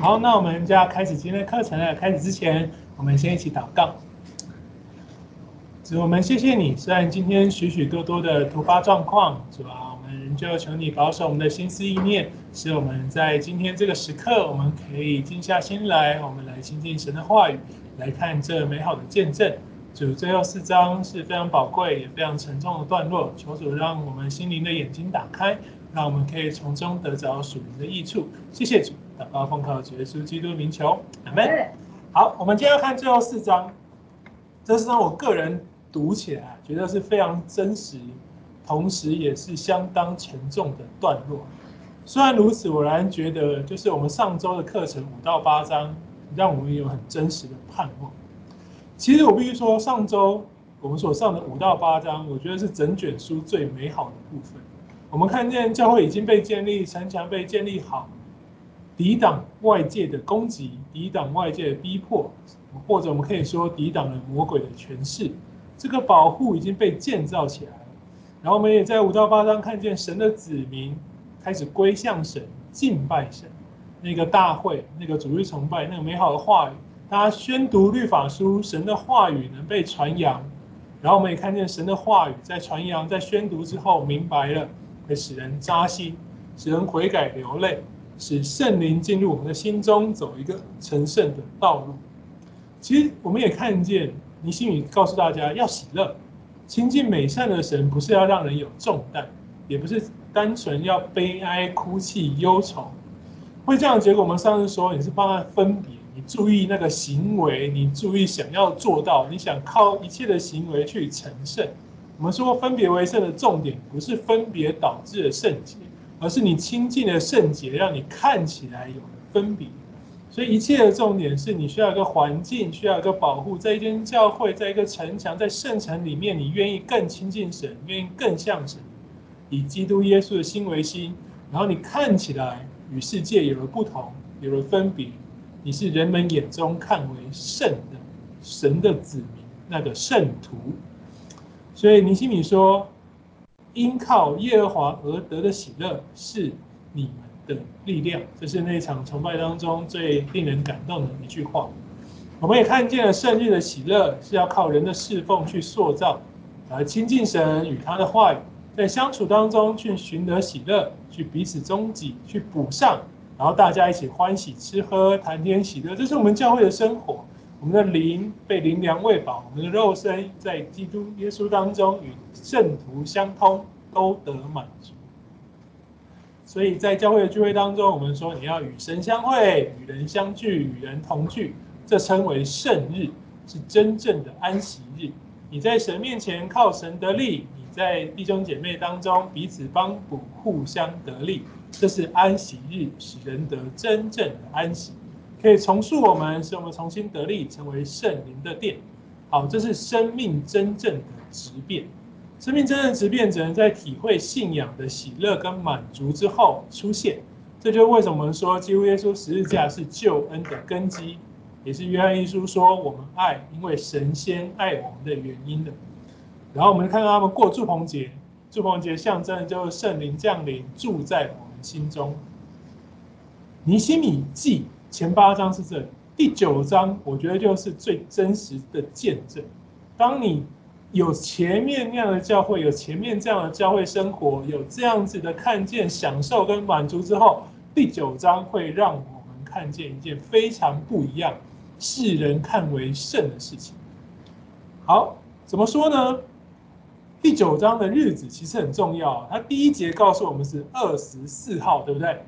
好，那我们就要开始今天的课程了。开始之前，我们先一起祷告。主，我们谢谢你，虽然今天许许多多的突发状况，主啊，我们仍旧求你保守我们的心思意念，使我们在今天这个时刻，我们可以静下心来，我们来亲近神的话语，来看这美好的见证。主，最后四章是非常宝贵也非常沉重的段落，求主让我们心灵的眼睛打开，让我们可以从中得着属灵的益处。谢谢主。祷告奉靠主耶稣基督名求，阿门。好，我们今天要看最后四章。这是让我个人读起来觉得是非常真实，同时也是相当沉重的段落。虽然如此，我仍然觉得就是我们上周的课程五到八章，让我们有很真实的盼望。其实我必须说，上周我们所上的五到八章，我觉得是整卷书最美好的部分。我们看见教会已经被建立，城墙被建立好。抵挡外界的攻击，抵挡外界的逼迫，或者我们可以说抵挡了魔鬼的权势。这个保护已经被建造起来了。然后我们也在五到八章看见神的子民开始归向神、敬拜神。那个大会、那个主日崇拜、那个美好的话语，大家宣读律法书，神的话语能被传扬。然后我们也看见神的话语在传扬、在宣读之后，明白了，会使人扎心，使人悔改流泪。使圣灵进入我们的心中，走一个成圣的道路。其实我们也看见，尼希米告诉大家要喜乐，亲近美善的神，不是要让人有重担，也不是单纯要悲哀、哭泣、忧愁。会这样的结果，我们上次说你是帮他分别，你注意那个行为，你注意想要做到，你想靠一切的行为去成圣。我们说分别为圣的重点，不是分别导致的圣洁。而是你亲近的圣洁，让你看起来有分别。所以一切的重点是你需要一个环境，需要一个保护，在一间教会，在一个城墙，在圣城里面，你愿意更亲近神，愿意更像神，以基督耶稣的心为心，然后你看起来与世界有了不同，有了分别，你是人们眼中看为圣的神的子民，那个圣徒。所以尼西米说。因靠耶和华而得的喜乐是你们的力量，这是那场崇拜当中最令人感动的一句话。我们也看见了圣日的喜乐是要靠人的侍奉去塑造，而亲近神与他的话语，在相处当中去寻得喜乐，去彼此中给，去补上，然后大家一起欢喜吃喝，谈天喜乐，这是我们教会的生活。我们的灵被灵粮喂饱，我们的肉身在基督耶稣当中与圣徒相通，都得满足。所以在教会的聚会当中，我们说你要与神相会，与人相聚，与人同聚，这称为圣日，是真正的安息日。你在神面前靠神得力，你在弟兄姐妹当中彼此帮补，互相得力，这是安息日，使人得真正的安息。可以重塑我们，使我们重新得力，成为圣灵的殿。好，这是生命真正的质变。生命真正的质变，只能在体会信仰的喜乐跟满足之后出现。这就是为什么说，基督耶稣十字架是救恩的根基，也是约翰一书说我们爱，因为神仙爱我们的原因的。然后我们看到他们过祝棚节，祝棚节象征的就是圣灵降临，住在我们心中。尼希米记。前八章是这里，第九章我觉得就是最真实的见证。当你有前面那样的教会，有前面这样的教会生活，有这样子的看见、享受跟满足之后，第九章会让我们看见一件非常不一样、世人看为圣的事情。好，怎么说呢？第九章的日子其实很重要，它第一节告诉我们是二十四号，对不对？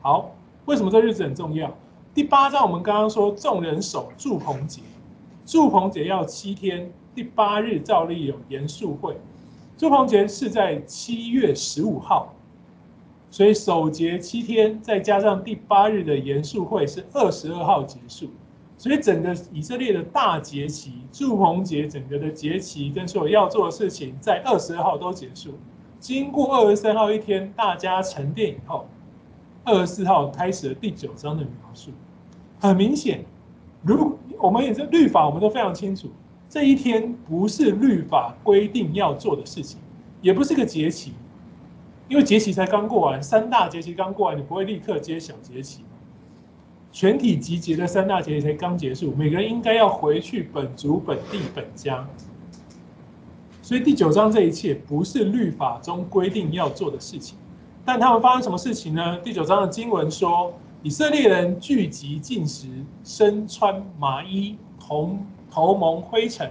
好，为什么这日子很重要？第八章我们刚刚说，众人守住棚节，祝棚节要七天，第八日照例有严肃会。祝棚节是在七月十五号，所以守节七天，再加上第八日的严肃会是二十二号结束，所以整个以色列的大节期，祝棚节整个的节期跟所有要做的事情，在二十二号都结束。经过二十三号一天，大家沉淀以后。二十四号开始了第九章的描述，很明显，如我们也是律法，我们都非常清楚，这一天不是律法规定要做的事情，也不是个节期，因为节期才刚过完，三大节期刚过完，你不会立刻接小节期。全体集结的三大节才刚结束，每个人应该要回去本族、本地、本家。所以第九章这一切不是律法中规定要做的事情，但他们发生什么事情呢？第九章的经文说，以色列人聚集进食，身穿麻衣，头头蒙灰尘，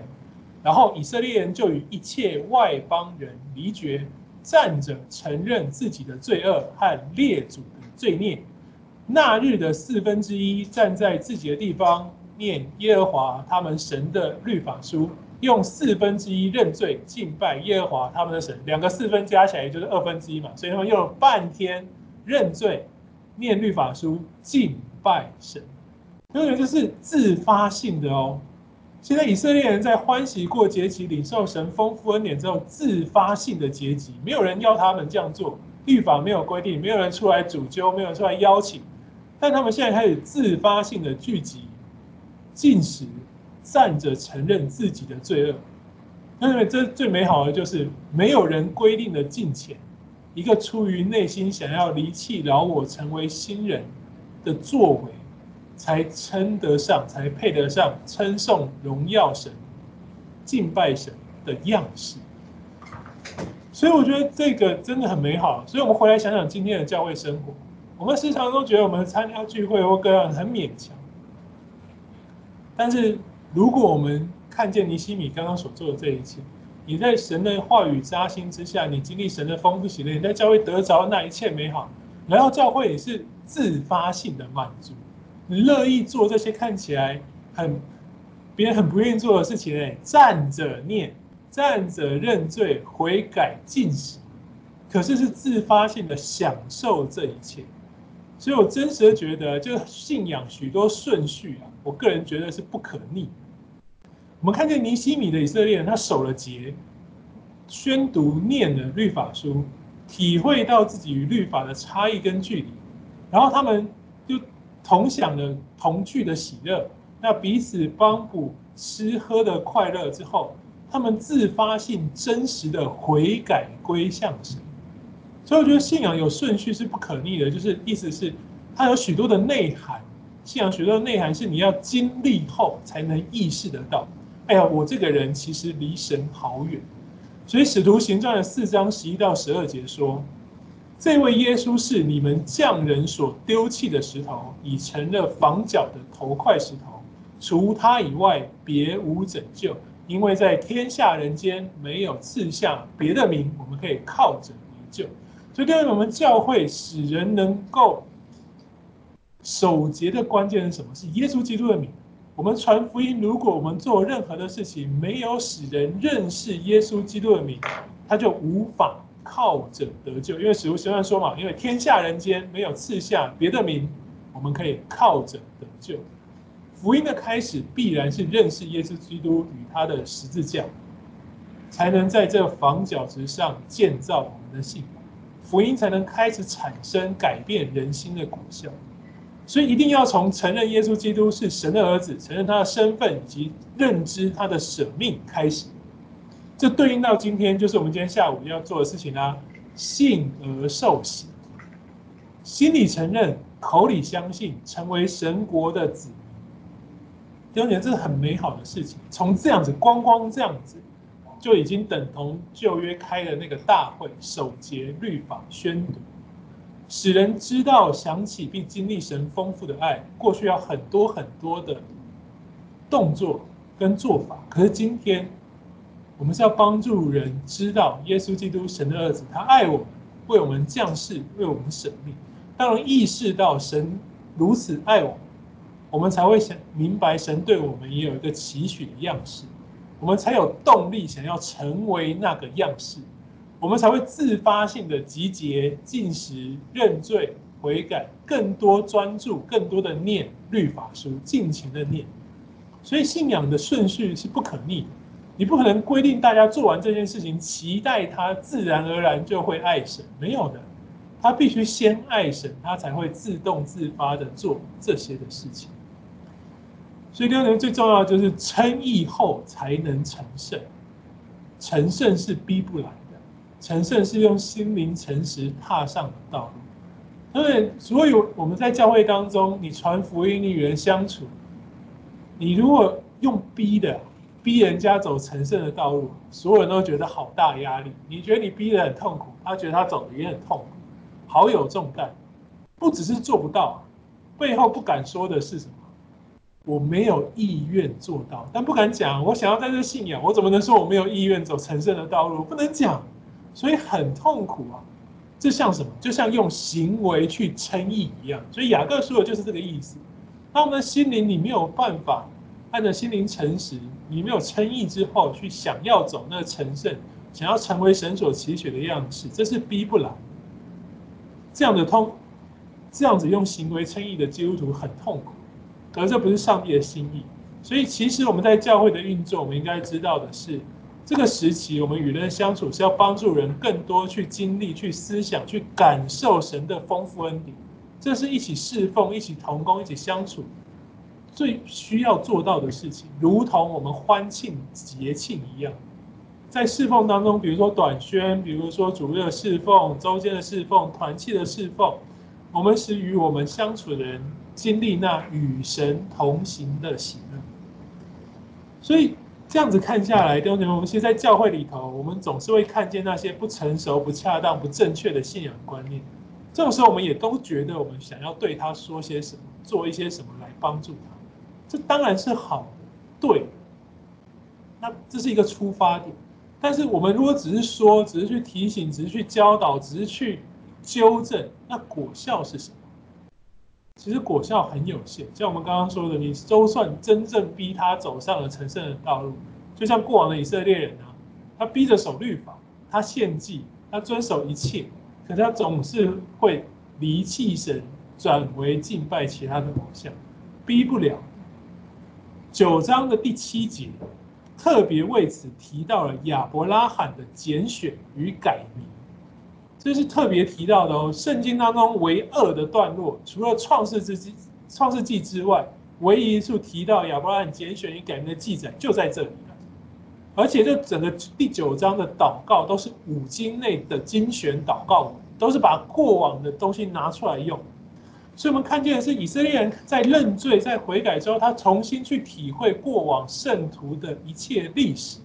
然后以色列人就与一切外邦人离绝，站着承认自己的罪恶和列祖的罪孽。那日的四分之一站在自己的地方念耶和华他们神的律法书，用四分之一认罪敬拜耶和华他们的神。两个四分加起来也就是二分之一嘛，所以他们用了半天认罪、念律法书、敬拜神。因为这是自发性的哦。现在以色列人在欢喜过节期、领受神丰富恩典之后，自发性的节期，没有人要他们这样做，律法没有规定，没有人出来主揪，没有人出来邀请。但他们现在开始自发性的聚集、禁食、站着承认自己的罪恶。那因为这最美好的就是没有人规定的敬虔，一个出于内心想要离弃老我、成为新人的作为，才称得上、才配得上称颂荣耀神、敬拜神的样式。所以我觉得这个真的很美好。所以我们回来想想今天的教会生活。我们时常都觉得我们参加聚会或各样很勉强，但是如果我们看见尼西米刚刚所做的这一切，你在神的话语扎心之下，你经历神的丰富喜乐，你在教会得着那一切美好，来到教会也是自发性的满足，你乐意做这些看起来很别人很不愿意做的事情，哎，站着念，站着认罪悔改禁食，可是是自发性的享受这一切。所以我真实的觉得，就信仰许多顺序啊，我个人觉得是不可逆。我们看见尼西米的以色列人，他守了节，宣读念了律法书，体会到自己与律法的差异跟距离，然后他们就同享了同聚的喜乐，那彼此帮补吃喝的快乐之后，他们自发性真实的悔改归向神。所以我觉得信仰有顺序是不可逆的，就是意思是它有许多的内涵。信仰许多的内涵是你要经历后才能意识得到。哎呀，我这个人其实离神好远。所以使徒行传的四章十一到十二节说，这位耶稣是你们匠人所丢弃的石头，已成了房角的头块石头。除他以外，别无拯救，因为在天下人间没有赐下别的名，我们可以靠着得救。所以，对于我们教会使人能够守节的关键是什么？是耶稣基督的名。我们传福音，如果我们做任何的事情没有使人认识耶稣基督的名，他就无法靠着得救。因为使徒行传说嘛，因为天下人间没有赐下别的名，我们可以靠着得救。福音的开始必然是认识耶稣基督与他的十字架，才能在这房角石上建造我们的信仰。福音才能开始产生改变人心的果效，所以一定要从承认耶稣基督是神的儿子，承认他的身份以及认知他的舍命开始。这对应到今天，就是我们今天下午要做的事情啊，信而受洗，心里承认，口里相信，成为神国的子民。弟兄姐，这是很美好的事情。从这样子，光光这样子。就已经等同旧约开的那个大会，守节律法宣读，使人知道、想起并经历神丰富的爱。过去要很多很多的动作跟做法，可是今天我们是要帮助人知道耶稣基督神的儿子，他爱我们，为我们降世，为我们舍命。当意识到神如此爱我们，我们才会想明白神对我们也有一个期许的样式。我们才有动力想要成为那个样式，我们才会自发性的集结、禁食、认罪、悔改，更多专注、更多的念律法书，尽情的念。所以信仰的顺序是不可逆的，你不可能规定大家做完这件事情，期待他自然而然就会爱神，没有的，他必须先爱神，他才会自动自发的做这些的事情。所以，第二点最重要就是称义后才能成圣，成圣是逼不来，成圣是用心灵诚实踏上的道路。因为所以我们在教会当中，你传福音，你与人相处，你如果用逼的，逼人家走成圣的道路，所有人都觉得好大压力。你觉得你逼得很痛苦，他觉得他走的也很痛苦，好有重担。不只是做不到，背后不敢说的是什么？我没有意愿做到，但不敢讲。我想要在这信仰，我怎么能说我没有意愿走成圣的道路？不能讲，所以很痛苦啊。这像什么？就像用行为去称义一样。所以雅各说的就是这个意思。当我们的心灵你没有办法按照心灵诚实，你没有称义之后去想要走那个成圣，想要成为神所期许的样式，这是逼不来。这样的通，这样子用行为称义的基督徒很痛苦，可是这不是上帝的心意。所以其实我们在教会的运作，我们应该知道的是。这个时期，我们与人相处是要帮助人更多去经历、去思想、去感受神的丰富恩典。这是一起侍奉、一起同工、一起相处最需要做到的事情，如同我们欢庆节庆一样。在侍奉当中，比如说短宣，比如说主日的侍奉、周间的侍奉、团契的侍奉，我们是与我们相处的人经历那与神同行的喜乐。所以。这样子看下来，弟兄姐妹，我们其实在教会里头，我们总是会看见那些不成熟、不恰当、不正确的信仰观念。这种时候，我们也都觉得我们想要对他说些什么，做一些什么来帮助他。这当然是好的，对。那这是一个出发点。但是我们如果只是说，只是去提醒，只是去教导，只是去纠正，那果效是什么？其实果效很有限，像我们刚刚说的，你就算真正逼他走上了成圣的道路，就像过往的以色列人啊，他逼着守律法，他献祭，他遵守一切，可他总是会离弃神，转为敬拜其他的偶像，逼不了。九章的第七节特别为此提到了亚伯拉罕的拣选与改名。这是特别提到的哦，圣经当中唯二的段落，除了创世之记、创世纪之外，唯一一处提到亚伯拉罕拣选与改名的记载就在这里了。而且这整个第九章的祷告都是五经内的精选祷告，都是把过往的东西拿出来用。所以，我们看见的是以色列人在认罪、在悔改之后，他重新去体会过往圣徒的一切历史。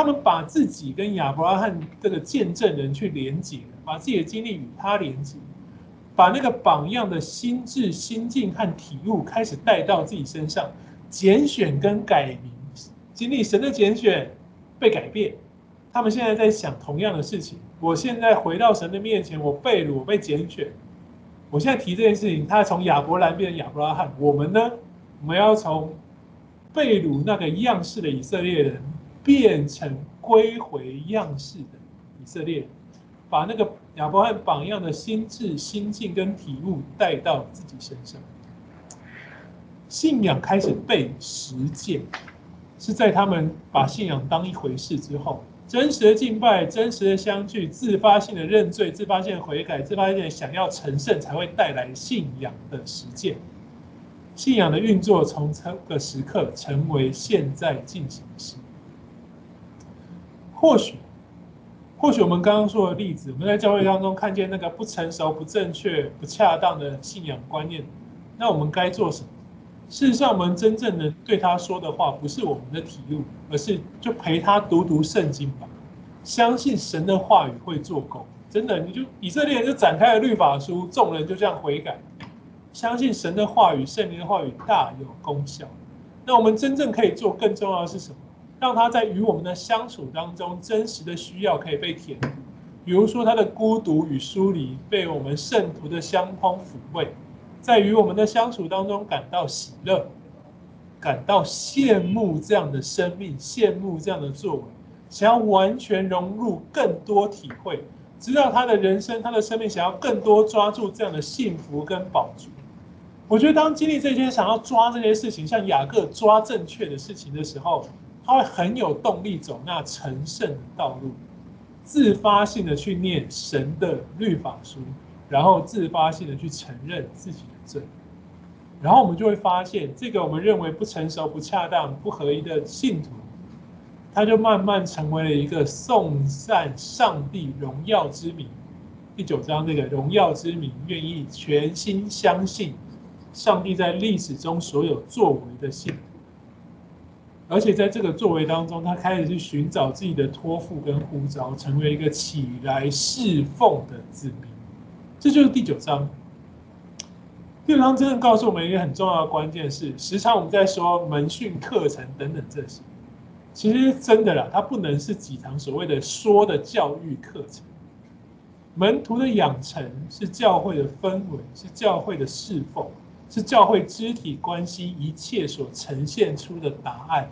他们把自己跟亚伯拉罕这个见证人去连接，把自己的经历与他连接，把那个榜样的心智、心境和体悟开始带到自己身上，拣选跟改名，经历神的拣选，被改变。他们现在在想同样的事情。我现在回到神的面前，我被掳，我被拣选。我现在提这件事情，他从亚伯兰变成亚伯拉罕。我们呢？我们要从被掳那个样式的以色列人。变成归回样式的以色列，把那个亚伯拉罕榜样的心智、心境跟体悟带到自己身上。信仰开始被实践，是在他们把信仰当一回事之后，真实的敬拜、真实的相聚、自发性的认罪、自发性的悔改、自发性的想要成圣，才会带来信仰的实践。信仰的运作从这个时刻成为现在进行时。或许，或许我们刚刚说的例子，我们在教会当中看见那个不成熟、不正确、不恰当的信仰观念，那我们该做什么？事实上，我们真正的对他说的话，不是我们的体悟，而是就陪他读读圣经吧。相信神的话语会做工，真的，你就以色列人就展开了律法书，众人就这样悔改。相信神的话语，圣灵的话语大有功效。那我们真正可以做，更重要的是什么？让他在与我们的相处当中，真实的需要可以被填补。比如说他的孤独与疏离，被我们圣徒的相通抚慰，在与我们的相处当中感到喜乐，感到羡慕这样的生命，羡慕这样的作为，想要完全融入，更多体会，知道他的人生，他的生命，想要更多抓住这样的幸福跟宝足。我觉得当经历这些，想要抓这些事情，像雅各抓正确的事情的时候。他会很有动力走那成圣的道路，自发性的去念神的律法书，然后自发性的去承认自己的罪，然后我们就会发现，这个我们认为不成熟、不恰当、不合一的信徒，他就慢慢成为了一个颂赞上帝荣耀之名，第九章这个荣耀之名，愿意全心相信上帝在历史中所有作为的信。而且在这个作为当中，他开始去寻找自己的托付跟呼召，成为一个起来侍奉的子民。这就是第九章。第九章真正告诉我们一个很重要的关键是，时常我们在说门训课程等等这些，其实真的啦，它不能是几堂所谓的说的教育课程。门徒的养成是教会的氛围，是教会的侍奉，是教会肢体关系一切所呈现出的答案。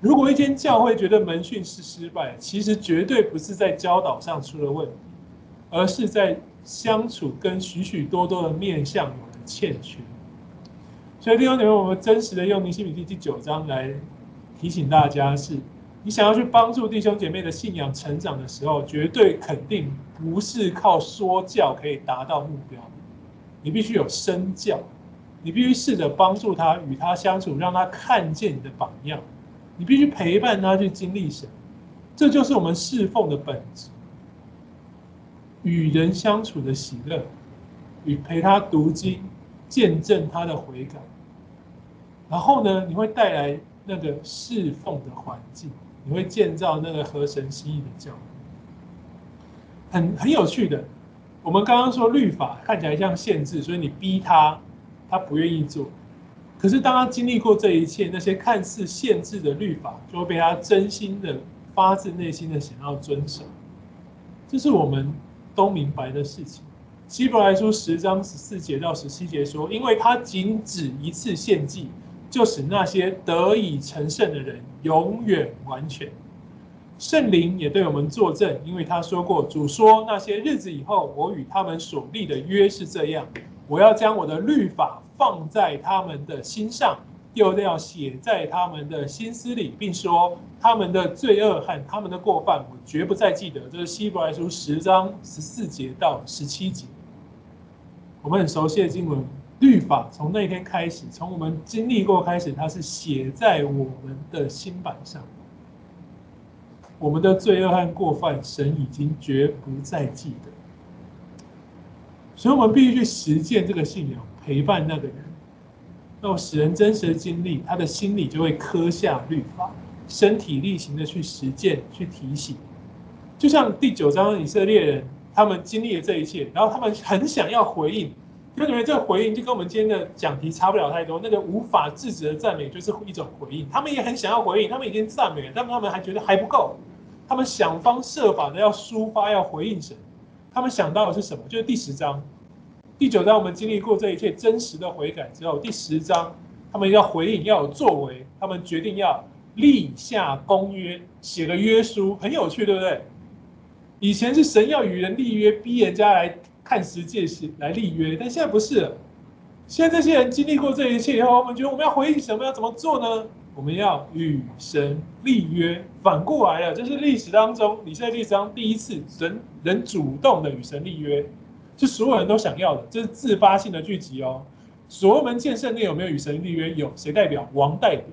如果一间教会觉得门训是失败，其实绝对不是在教导上出了问题，而是在相处跟许许多多的面向有了欠缺。所以弟兄姐妹，我们真实的用尼希米记第九章来提醒大家是：你想要去帮助弟兄姐妹的信仰成长的时候，绝对肯定不是靠说教可以达到目标。你必须有身教，你必须试着帮助他与他相处，让他看见你的榜样。你必须陪伴他去经历神，这就是我们侍奉的本质。与人相处的喜乐，与陪他读经、见证他的悔改。然后呢，你会带来那个侍奉的环境，你会建造那个合神心意的教会。很很有趣的，我们刚刚说律法看起来像限制，所以你逼他，他不愿意做。可是，当他经历过这一切，那些看似限制的律法，就会被他真心的、发自内心的想要遵守。这是我们都明白的事情。希伯来书十章十四节到十七节说：“因为他仅止一次献祭，就使那些得以成圣的人永远完全。圣灵也对我们作证，因为他说过：主说那些日子以后，我与他们所立的约是这样。”我要将我的律法放在他们的心上，又要写在他们的心思里，并说他们的罪恶和他们的过犯，我绝不再记得。这是希伯来书十章十四节到十七节。我们很熟悉的经文，律法从那天开始，从我们经历过开始，它是写在我们的心板上。我们的罪恶和过犯，神已经绝不再记得。所以，我们必须去实践这个信仰，陪伴那个人，那使人真实的经历，他的心里就会刻下律法，身体力行的去实践、去提醒。就像第九章以色列人，他们经历了这一切，然后他们很想要回应，就觉得这个回应就跟我们今天的讲题差不了太多。那个无法制止的赞美就是一种回应，他们也很想要回应，他们已经赞美了，但他们还觉得还不够，他们想方设法的要抒发、要回应神。他们想到的是什么？就是第十章、第九章，我们经历过这一切真实的悔改之后，第十章他们要回应，要有作为。他们决定要立下公约，写个约书，很有趣，对不对？以前是神要与人立约，逼人家来看十诫时来立约，但现在不是了。现在这些人经历过这一切以后，我们觉得我们要回应什么？要怎么做呢？我们要与神立约，反过来了，这是历史当中，以色列历史上第一次神人主动的与神立约，是所有人都想要的，这是自发性的聚集哦。所罗门建圣殿有没有与神立约？有，谁代表？王代表，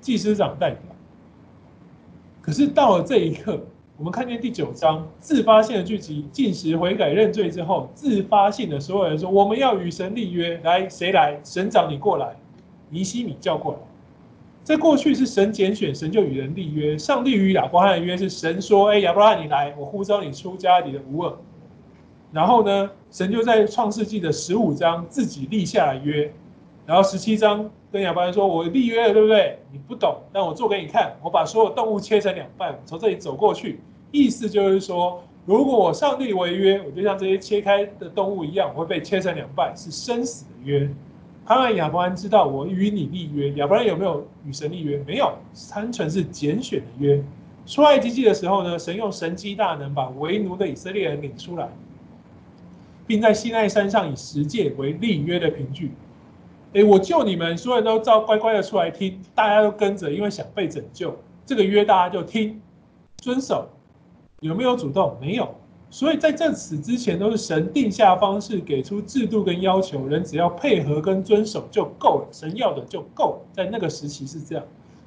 祭司长代表。可是到了这一刻，我们看见第九章自发性的聚集，进食悔改认罪之后，自发性的所有人说，我们要与神立约，来，谁来？神长你过来，尼西米叫过来。在过去是神拣选，神就与人立约。上帝与亚伯拉罕约是神说：“哎，亚伯拉罕，你来，我呼召你出家里的无耳。”然后呢，神就在创世纪的十五章自己立下了约，然后十七章跟亚伯拉罕说：“我立约了，对不对？你不懂，但我做给你看。我把所有动物切成两半，从这里走过去，意思就是说，如果我上帝违约，我就像这些切开的动物一样，我会被切成两半，是生死的约。”当然，亚伯兰知道我与你立约。亚伯兰有没有与神立约？没有，单纯是拣选的约。出埃及记的时候呢，神用神迹大能把为奴的以色列人领出来，并在西奈山上以十诫为立约的凭据。诶，我救你们，所有人都照乖乖的出来听，大家都跟着，因为想被拯救。这个约大家就听，遵守。有没有主动？没有。所以在这此之前，都是神定下方式，给出制度跟要求，人只要配合跟遵守就够了。神要的就够了，在那个时期是这样。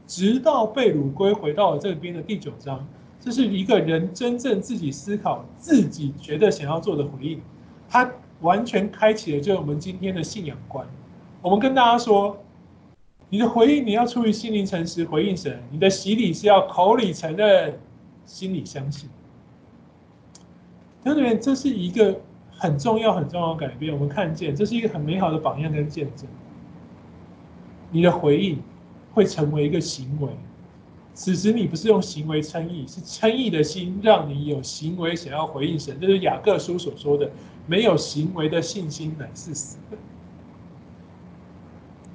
直到被掳归回到了这边的第九章，这是一个人真正自己思考、自己觉得想要做的回应。他完全开启了就是我们今天的信仰观。我们跟大家说，你的回应你要出于心灵诚实回应神，你的洗礼是要口里承认，心里相信。同学们，这是一个很重要、很重要的改变。我们看见这是一个很美好的榜样跟见证。你的回应会成为一个行为。此时你不是用行为称义，是称义的心让你有行为想要回应神。这是雅各书所说的：没有行为的信心乃是死的。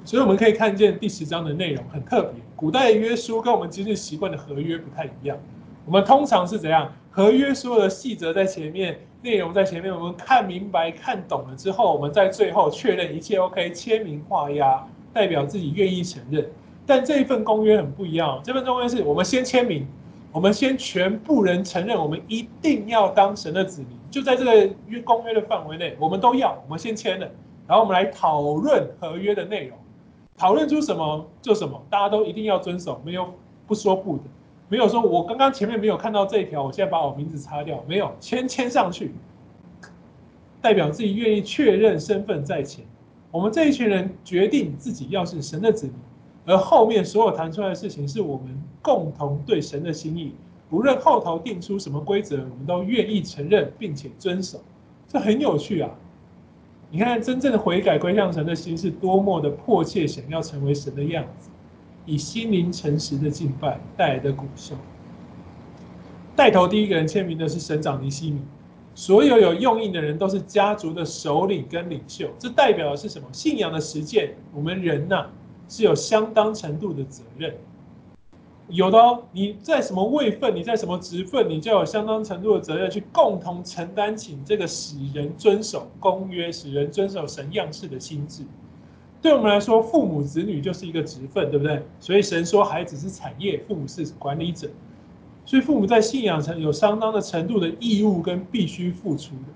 所以我们可以看见第十章的内容很特别。古代的约书跟我们今日习惯的合约不太一样。我们通常是怎样？合约所有的细则在前面，内容在前面，我们看明白、看懂了之后，我们在最后确认一切 OK，签名画押，代表自己愿意承认。但这一份公约很不一样，这份公约是我们先签名，我们先全部人承认，我们一定要当神的子民，就在这个约公约的范围内，我们都要，我们先签了，然后我们来讨论合约的内容，讨论出什么就什么，大家都一定要遵守，没有不说不的。没有说，我刚刚前面没有看到这一条，我现在把我名字擦掉。没有签签上去，代表自己愿意确认身份在前。我们这一群人决定自己要是神的子民，而后面所有谈出来的事情是我们共同对神的心意。无论后头定出什么规则，我们都愿意承认并且遵守。这很有趣啊！你看，真正的悔改归向神的心是多么的迫切，想要成为神的样子。以心灵诚实的敬拜带来的果效。带头第一个人签名的是省长尼西米，所有有用印的人都是家族的首领跟领袖。这代表的是什么？信仰的实践。我们人呐、啊、是有相当程度的责任。有的，你在什么位份，你在什么职份，你就有相当程度的责任去共同承担起这个使人遵守公约、使人遵守神样式的心智。对我们来说，父母子女就是一个职分，对不对？所以神说孩子是产业，父母是管理者。所以父母在信仰上有相当的程度的义务跟必须付出的。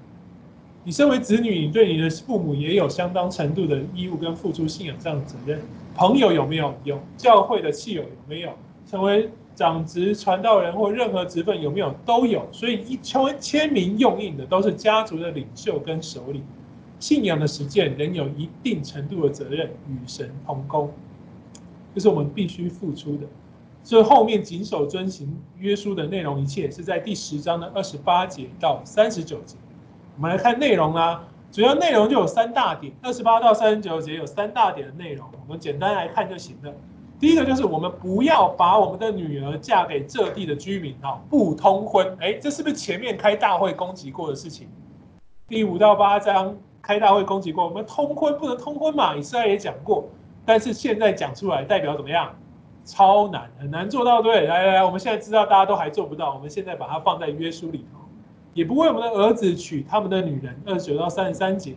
你身为子女，你对你的父母也有相当程度的义务跟付出信仰上的责任。朋友有没有？有。教会的亲友有没有？成为长职传道人或任何职分有没有？都有。所以一成为签名用印的都是家族的领袖跟首领。信仰的实践仍有一定程度的责任与神同工，这是我们必须付出的。所以后面谨守遵行约书的内容，一切是在第十章的二十八节到三十九节。我们来看内容啦，主要内容就有三大点，二十八到三十九节有三大点的内容，我们简单来看就行了。第一个就是我们不要把我们的女儿嫁给这地的居民啊，不通婚。哎，这是不是前面开大会攻击过的事情？第五到八章。开大会攻击过我们通婚不能通婚嘛？以色列也讲过，但是现在讲出来代表怎么样？超难，很难做到。对，来来来，我们现在知道大家都还做不到，我们现在把它放在约书里头，也不为我们的儿子娶他们的女人。二十九到三十三节，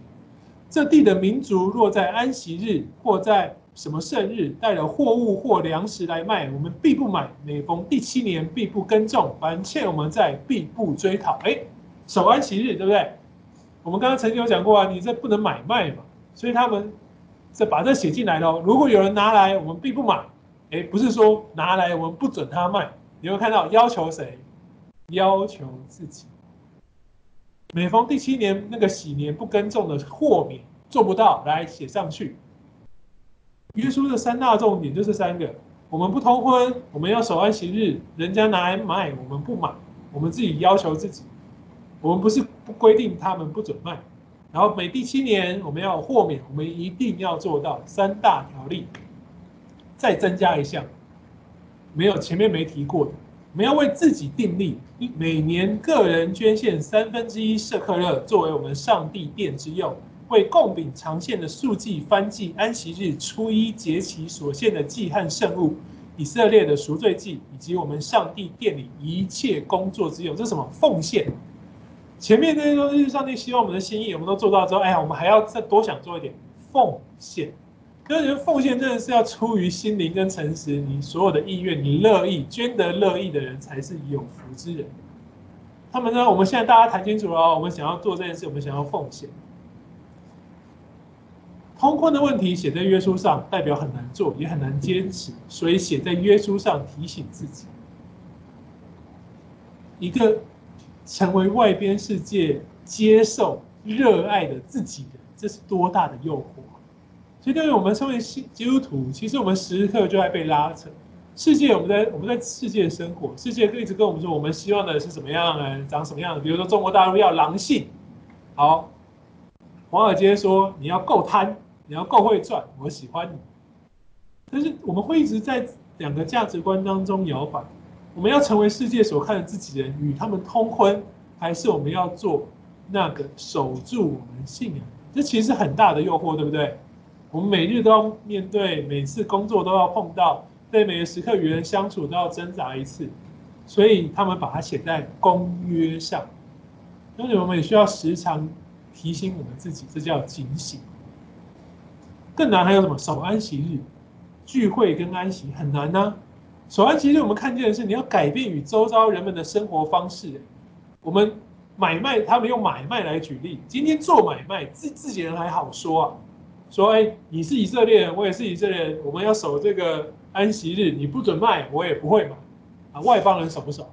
这地的民族若在安息日或在什么圣日带了货物或粮食来卖，我们必不买。每逢第七年必不耕种，凡欠我们债必不追讨。哎，守安息日，对不对？我们刚刚曾经有讲过啊，你这不能买卖嘛，所以他们这把这写进来了。如果有人拿来，我们并不买。哎，不是说拿来我们不准他卖。你会看到要求谁？要求自己。每逢第七年那个喜年不耕种的豁免，做不到，来写上去。约书的三大重点就是三个：我们不通婚，我们要守安息日，人家拿来卖我们不买，我们自己要求自己。我们不是不规定他们不准卖，然后每第七年我们要豁免，我们一定要做到三大条例。再增加一项，没有前面没提过的，我们要为自己订立，每年个人捐献三分之一舍客勒作为我们上帝殿之用，为供饼长献的素祭、翻祭、安息日、初一节期所献的祭和圣物，以色列的赎罪祭，以及我们上帝殿里一切工作之用，这是什么？奉献。前面那些东西，上帝希望我们的心意，我们都做到之后，哎呀，我们还要再多想做一点奉献。可是，奉献真的是要出于心灵跟诚实，你所有的意愿，你乐意捐得乐意的人才是有福之人。他们呢，我们现在大家谈清楚了，我们想要做这件事，我们想要奉献。通婚的问题写在约书上，代表很难做，也很难坚持，所以写在约书上提醒自己。一个成为外边世界接受、热爱的自己的，这是多大的诱惑！所以，对于我们身为基督徒，其实我们时刻就在被拉扯。世界，我们在我们在世界生活，世界一直跟我们说，我们希望的是什么样的，长什么样。比如说，中国大陆要狼性，好，华尔街说你要够贪，你要够会赚，我喜欢你。但是，我们会一直在两个价值观当中摇摆。我们要成为世界所看的自己人，与他们通婚，还是我们要做那个守住我们信仰？这其实很大的诱惑，对不对？我们每日都要面对，每次工作都要碰到。对每个时刻与人相处都要挣扎一次，所以他们把它写在公约上。所以我们也需要时常提醒我们自己，这叫警醒。更难还有什么？守安息日，聚会跟安息很难呢、首先，其实，我们看见的是你要改变与周遭人们的生活方式。我们买卖，他们用买卖来举例。今天做买卖，自自己人还好说啊，说哎，你是以色列人，我也是以色列人，我们要守这个。安息日你不准卖，我也不会买。啊，外邦人守不守？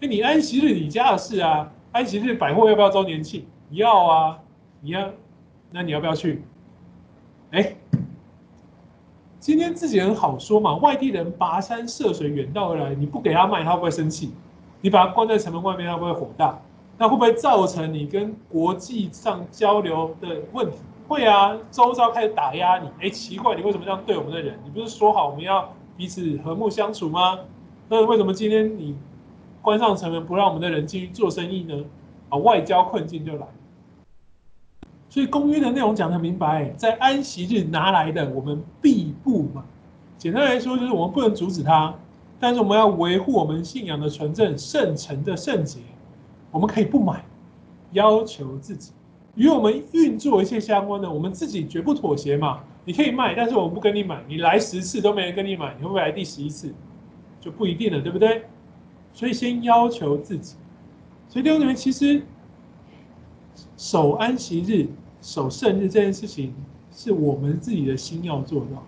哎，你安息日你家的事啊。安息日百货要不要周年庆？要啊，你要，那你要不要去？哎，今天自己人好说嘛，外地人跋山涉水远道而来，你不给他卖，他会不会生气？你把他关在城门外面，他会不会火大？那会不会造成你跟国际上交流的问题？会啊，周遭开始打压你。哎，奇怪，你为什么这样对我们的人？你不是说好我们要彼此和睦相处吗？那为什么今天你关上城门，不让我们的人进去做生意呢？啊，外交困境就来。所以公约的内容讲得很明白，在安息日拿来的，我们必不买。简单来说，就是我们不能阻止他，但是我们要维护我们信仰的纯正、圣城的圣洁。我们可以不买，要求自己。与我们运作一切相关的，我们自己绝不妥协嘛。你可以卖，但是我们不跟你买。你来十次都没人跟你买，你会不会来第十一次？就不一定了，对不对？所以先要求自己。所以弟兄姊妹，其实守安息日、守圣日这件事情，是我们自己的心要做到。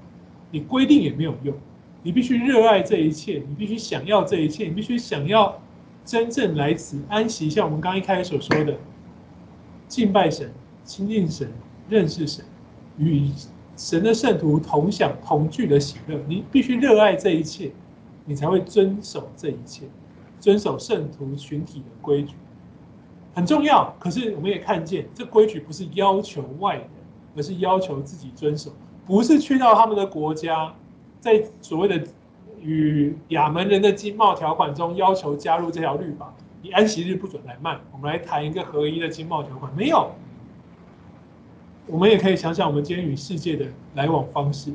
你规定也没有用，你必须热爱这一切，你必须想要这一切，你必须想要真正来此安息，像我们刚一开始所说的。敬拜神、亲近神、认识神，与神的圣徒同享同聚的喜乐。你必须热爱这一切，你才会遵守这一切，遵守圣徒群体的规矩，很重要。可是我们也看见，这规矩不是要求外人，而是要求自己遵守。不是去到他们的国家，在所谓的与亚门人的经贸条款中要求加入这条律法。你安息日不准来卖，我们来谈一个合一的经贸条款。没有，我们也可以想想我们今天与世界的来往方式。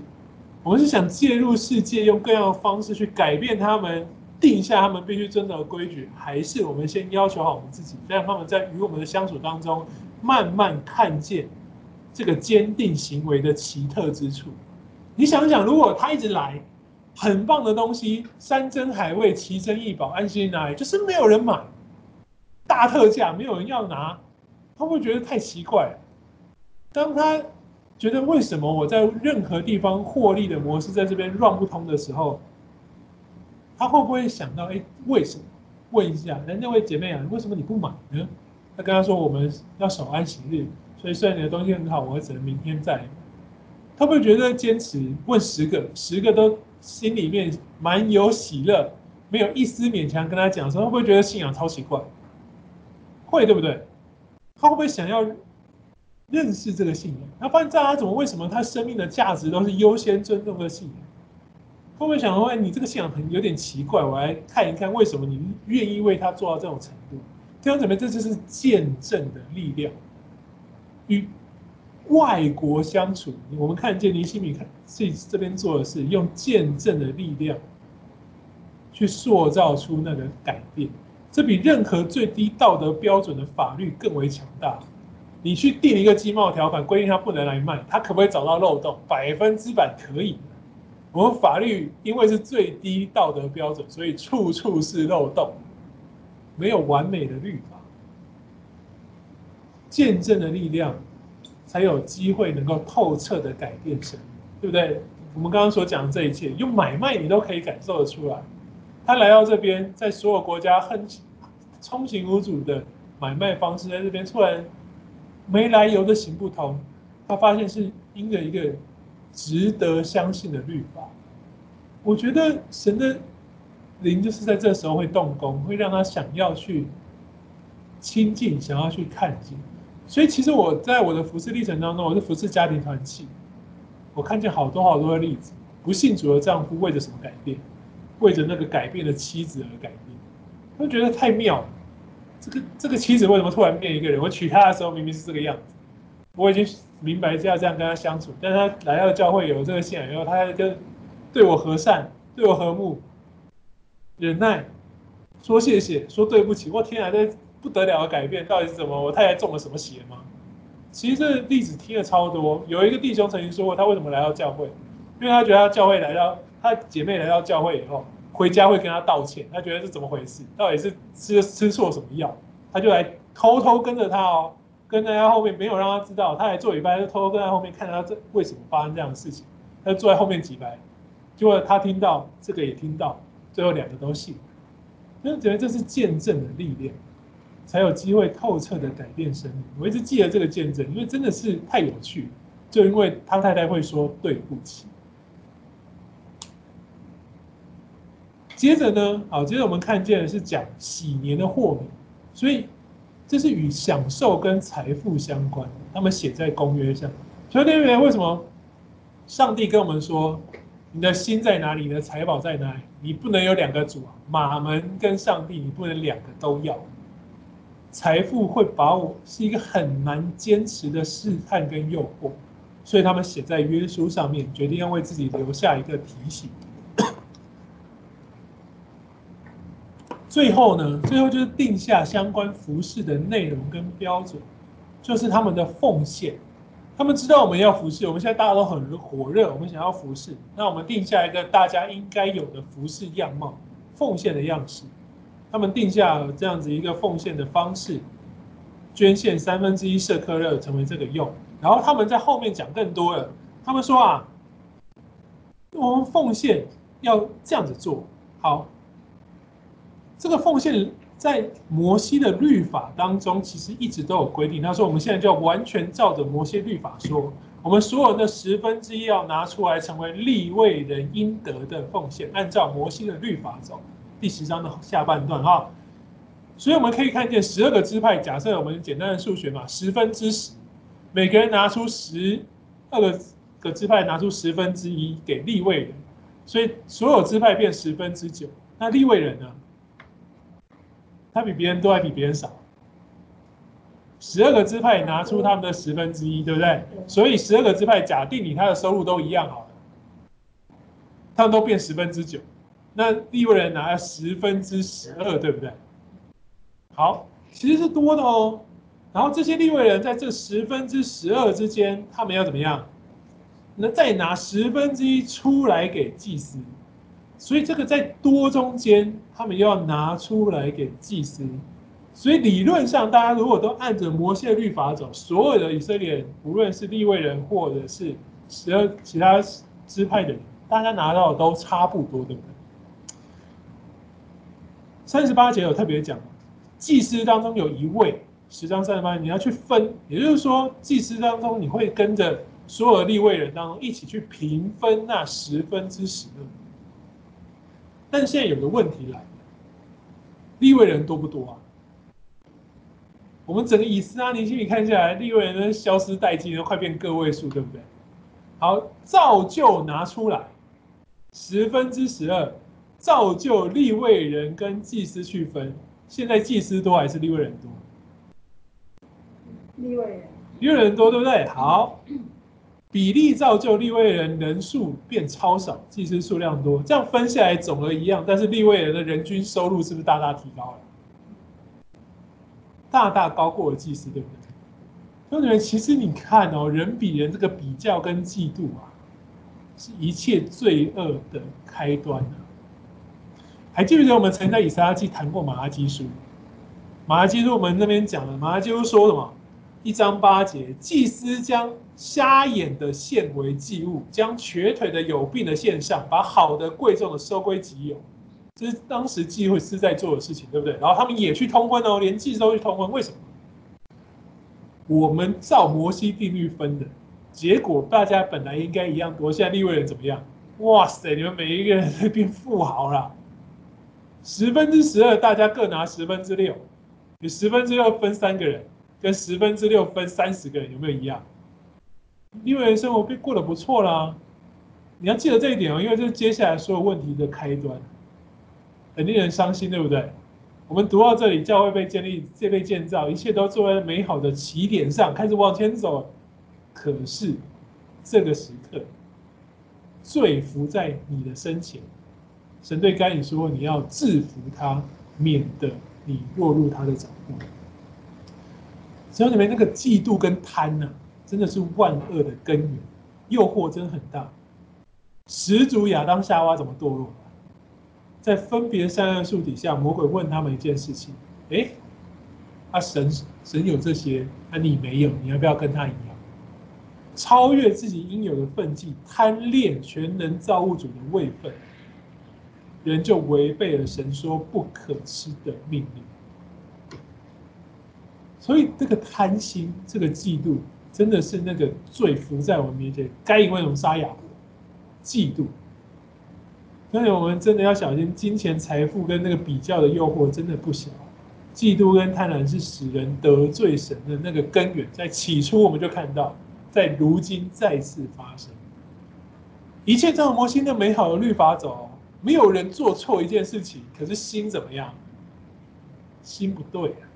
我们是想介入世界，用各样的方式去改变他们，定下他们必须遵守的规矩，还是我们先要求好我们自己，让他们在与我们的相处当中，慢慢看见这个坚定行为的奇特之处？你想想，如果他一直来，很棒的东西，山珍海味，奇珍异宝，安心拿来就是没有人买。大特价，没有人要拿，他会觉得太奇怪。当他觉得为什么我在任何地方获利的模式在这边乱不通的时候，他会不会想到，哎，为什么？问一下，那那位姐妹啊，为什么你不买呢？他跟他说，我们要守安息日，所以虽然你的东西很好，我只能明天再。他会觉得坚持问十个，十个都心里面蛮有喜乐，没有一丝勉强跟他讲说，会不会觉得信仰超奇怪？会对不对？他会不会想要认识这个信仰？他发现他怎么为什么他生命的价值都是优先尊重的信仰？会不会想说，哎，你这个信仰很有点奇怪，我来看一看为什么你愿意为他做到这种程度？弟兄姊妹，这就是见证的力量。与外国相处，我们看见尼希米看这这边做的是用见证的力量去塑造出那个改变。这比任何最低道德标准的法律更为强大。你去定一个经贸条款，规定他不能来卖，他可不可以找到漏洞？百分之百可以。我们法律因为是最低道德标准，所以处处是漏洞，没有完美的律法。见证的力量，才有机会能够透彻的改变神，对不对？我们刚刚所讲的这一切，用买卖你都可以感受得出来。他来到这边，在所有国家很通行无阻的买卖方式，在这边突然没来由的行不通，他发现是因着一个值得相信的律法。我觉得神的灵就是在这时候会动工，会让他想要去亲近，想要去看见。所以其实我在我的服侍历程当中，我是服侍家庭团契，我看见好多好多的例子，不信主的丈夫为着什么改变，为着那个改变的妻子而改变，我觉得太妙了。这个这个妻子为什么突然变一个人？我娶她的时候明明是这个样子，我已经明白这样这样跟他相处，但是她来到教会有这个信仰以后，他还跟对我和善，对我和睦，忍耐，说谢谢，说对不起。我天啊，这不得了的改变，到底是什么？我太太中了什么邪吗？其实这例子听了超多。有一个弟兄曾经说过，他为什么来到教会？因为他觉得他教会来到，他姐妹来到教会以后，回家会跟他道歉。他觉得是怎么回事？到底是吃吃错什么药？他就来偷偷跟着他哦，跟在他后面，没有让他知道。他还做礼拜，就偷偷跟在后面看他这为什么发生这样的事情。他就坐在后面几排。结果他听到这个也听到，最后两个都信，因为觉得这是见证的力量，才有机会透彻的改变生命。我一直记得这个见证，因为真的是太有趣。就因为他太太会说对不起。接着呢，好，接着我们看见的是讲禧年的豁免，所以这是与享受跟财富相关，他们写在公约上。所以那边为什么上帝跟我们说？你的心在哪里？你的财宝在哪里？你不能有两个主啊！马门跟上帝，你不能两个都要。财富会把我是一个很难坚持的试探跟诱惑，所以他们写在约书上面，决定要为自己留下一个提醒。最后呢，最后就是定下相关服饰的内容跟标准，就是他们的奉献。他们知道我们要服饰，我们现在大家都很火热，我们想要服饰，那我们定下一个大家应该有的服饰样貌、奉献的样式。他们定下这样子一个奉献的方式，捐献三分之一舍客勒成为这个用。然后他们在后面讲更多了，他们说啊，我们奉献要这样子做好，这个奉献。在摩西的律法当中，其实一直都有规定。他说：“我们现在就要完全照着摩西律法说，我们所有的十分之一要拿出来，成为利位人应得的奉献，按照摩西的律法走。”第十章的下半段哈，所以我们可以看见十二个支派。假设我们简单的数学嘛，十分之十，每个人拿出十二个个支派拿出十分之一给利位人，所以所有支派变十分之九。那利位人呢？他比别人多还比别人少，十二个支派拿出他们的十分之一，对不对？所以十二个支派假定你他的收入都一样好了，他们都变十分之九，那利未人拿十分之十二，对不对？好，其实是多的哦。然后这些利未人在这十分之十二之间，他们要怎么样？那再拿十分之一出来给祭司。所以这个在多中间，他们要拿出来给祭司。所以理论上，大家如果都按着摩西律法走，所有的以色列人，无论是立位人或者是十二其他支派的人，大家拿到的都差不多，对不对？三十八节有特别讲，祭司当中有一位，十章三十八，你要去分，也就是说，祭司当中你会跟着所有的利未人当中一起去平分那十分之十二。但现在有个问题来了，利位人多不多啊？我们整个以斯拉年历看下来，立位人都消失殆尽，都快变个位数，对不对？好，照旧拿出来十分之十二，照旧立位人跟祭司去分。现在祭司多还是立位人多？立位人，立位人多，对不对？好。比例造就，利位人人数变超少，祭司数量多，这样分下来总额一样，但是利位人的人均收入是不是大大提高了？大大高过了祭司，对不对？同学们，其实你看哦，人比人这个比较跟嫉妒啊，是一切罪恶的开端啊。还记不记得我们曾在以赛亚记谈过马拉基书？马拉基书我们那边讲了，马拉基书说什么？一章八节，祭司将瞎眼的献为祭物，将瘸腿的有病的献上，把好的贵重的收归己有。这是当时祭司在做的事情，对不对？然后他们也去通婚哦，连祭司都去通婚，为什么？我们照摩西定律分的，结果大家本来应该一样多，现在利未人怎么样？哇塞，你们每一个人都变富豪了，十分之十二，大家各拿十分之六，你十分之六分三个人，跟十分之六分三十个人有没有一样？因为生活被过得不错啦，你要记得这一点哦，因为这是接下来所有问题的开端，很令人伤心，对不对？我们读到这里，教会被建立、被建造，一切都作为美好的起点上开始往前走。可是这个时刻，罪伏在你的身前，神对该隐说：“你要制服他，免得你落入他的掌握。”所以里面那个嫉妒跟贪呢、啊，真的是万恶的根源，诱惑真的很大。始祖亚当夏娃怎么堕落？在分别善恶树底下，魔鬼问他们一件事情：哎，他、啊、神神有这些，啊、你没有，你要不要跟他一样，超越自己应有的分际，贪恋全能造物主的位分，人就违背了神说不可吃的命令。所以这个贪心，这个嫉妒，真的是那个罪伏在我们面前。该以为什么杀亚伯？嫉妒。所以我们真的要小心，金钱、财富跟那个比较的诱惑真的不小。嫉妒跟贪婪是使人得罪神的那个根源，在起初我们就看到，在如今再次发生。一切照摩西的美好的律法走，没有人做错一件事情，可是心怎么样？心不对啊！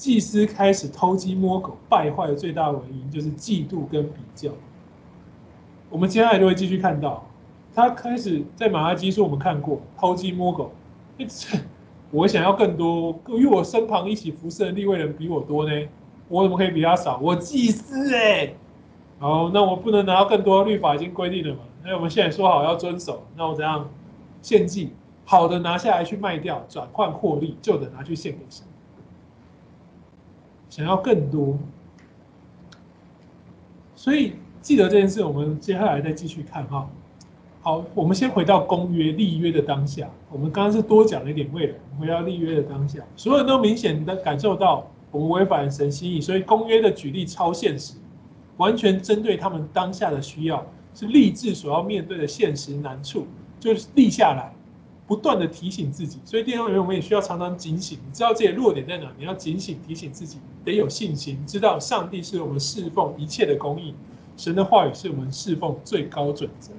祭司开始偷鸡摸狗，败坏的最大原因就是嫉妒跟比较。我们接下来就会继续看到。他开始在马拉基书，我们看过偷鸡摸狗。我想要更多，因为我身旁一起服侍的利未人比我多呢，我怎么可以比他少？我祭司哎、欸，好，那我不能拿到更多，律法已经规定了嘛。那我们现在说好要遵守，那我怎样献祭？好的拿下来去卖掉，转换获利；旧的拿去献给神。想要更多，所以记得这件事，我们接下来再继续看哈。好，我们先回到公约立约的当下。我们刚刚是多讲了一点未来，回到立约的当下，所有人都明显的感受到我们违反神心意，所以公约的举例超现实，完全针对他们当下的需要，是立志所要面对的现实难处，就是立下来，不断的提醒自己。所以弟兄姊妹，我们也需要常常警醒，你知道自己的弱点在哪？你要警醒提醒自己，得有信心，知道上帝是我们侍奉一切的公义，神的话语是我们侍奉最高准则。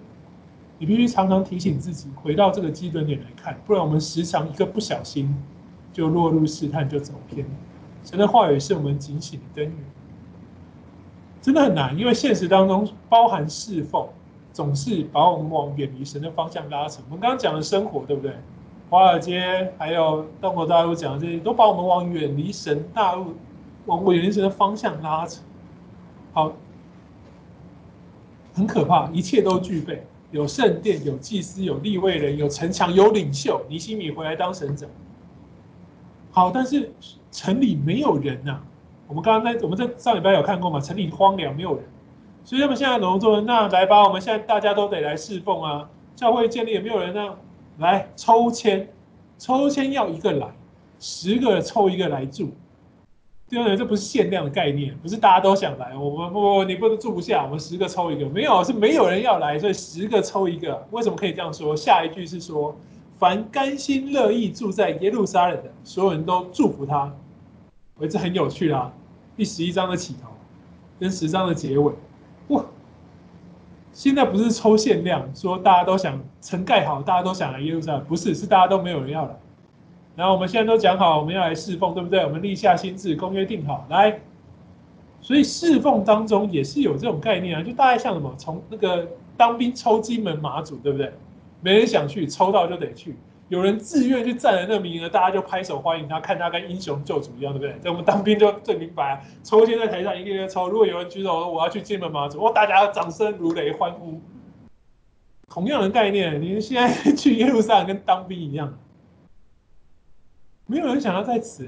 你必须常常提醒自己，回到这个基准点来看，不然我们时常一个不小心就落入试探，就走偏。神的话语是我们警醒的根源，真的很难，因为现实当中包含侍奉，总是把我们往远离神的方向拉扯。我们刚刚讲的生活，对不对？华尔街还有中国大陆讲的这些，都把我们往远离神大陆、往远离神的方向拉扯。好，很可怕，一切都具备。有圣殿，有祭司，有立位人，有城墙，有领袖。尼西米回来当省长。好，但是城里没有人呐、我们刚刚在我们在上礼拜有看过嘛？城里荒凉，没有人。所以他们现在怎么做？那来吧，我们现在大家都得来侍奉啊。教会建立也没有人呢、来抽签，抽签要一个来，十个抽一个来住。对不对？这不是限量的概念，不是大家都想来。我们不不，你不能住不下，我们十个抽一个。没有，是没有人要来，所以十个抽一个。为什么可以这样说？下一句是说，凡甘心乐意住在耶路撒冷的，所有人都祝福他。我觉得这很有趣啦。第十一章的起头，跟十章的结尾，现在不是抽限量，说大家都想城盖好，大家都想来耶路撒冷，不是，是大家都没有人要来。然后我们现在都讲好，我们要来侍奉，对不对？我们立下心志，公约定好，来。所以侍奉当中也是有这种概念啊，就大概像什么，从那个当兵抽金门马祖，对不对？没人想去，抽到就得去。有人自愿去占了那个名额，大家就拍手欢迎他，看他跟英雄救主一样，对不对？在我们当兵就最明白，抽签在台上一个一个抽，如果有人举手我要去金门马祖，哦，大家掌声如雷欢呼。同样的概念，你现在去耶路撒冷跟当兵一样。没有人想要在此，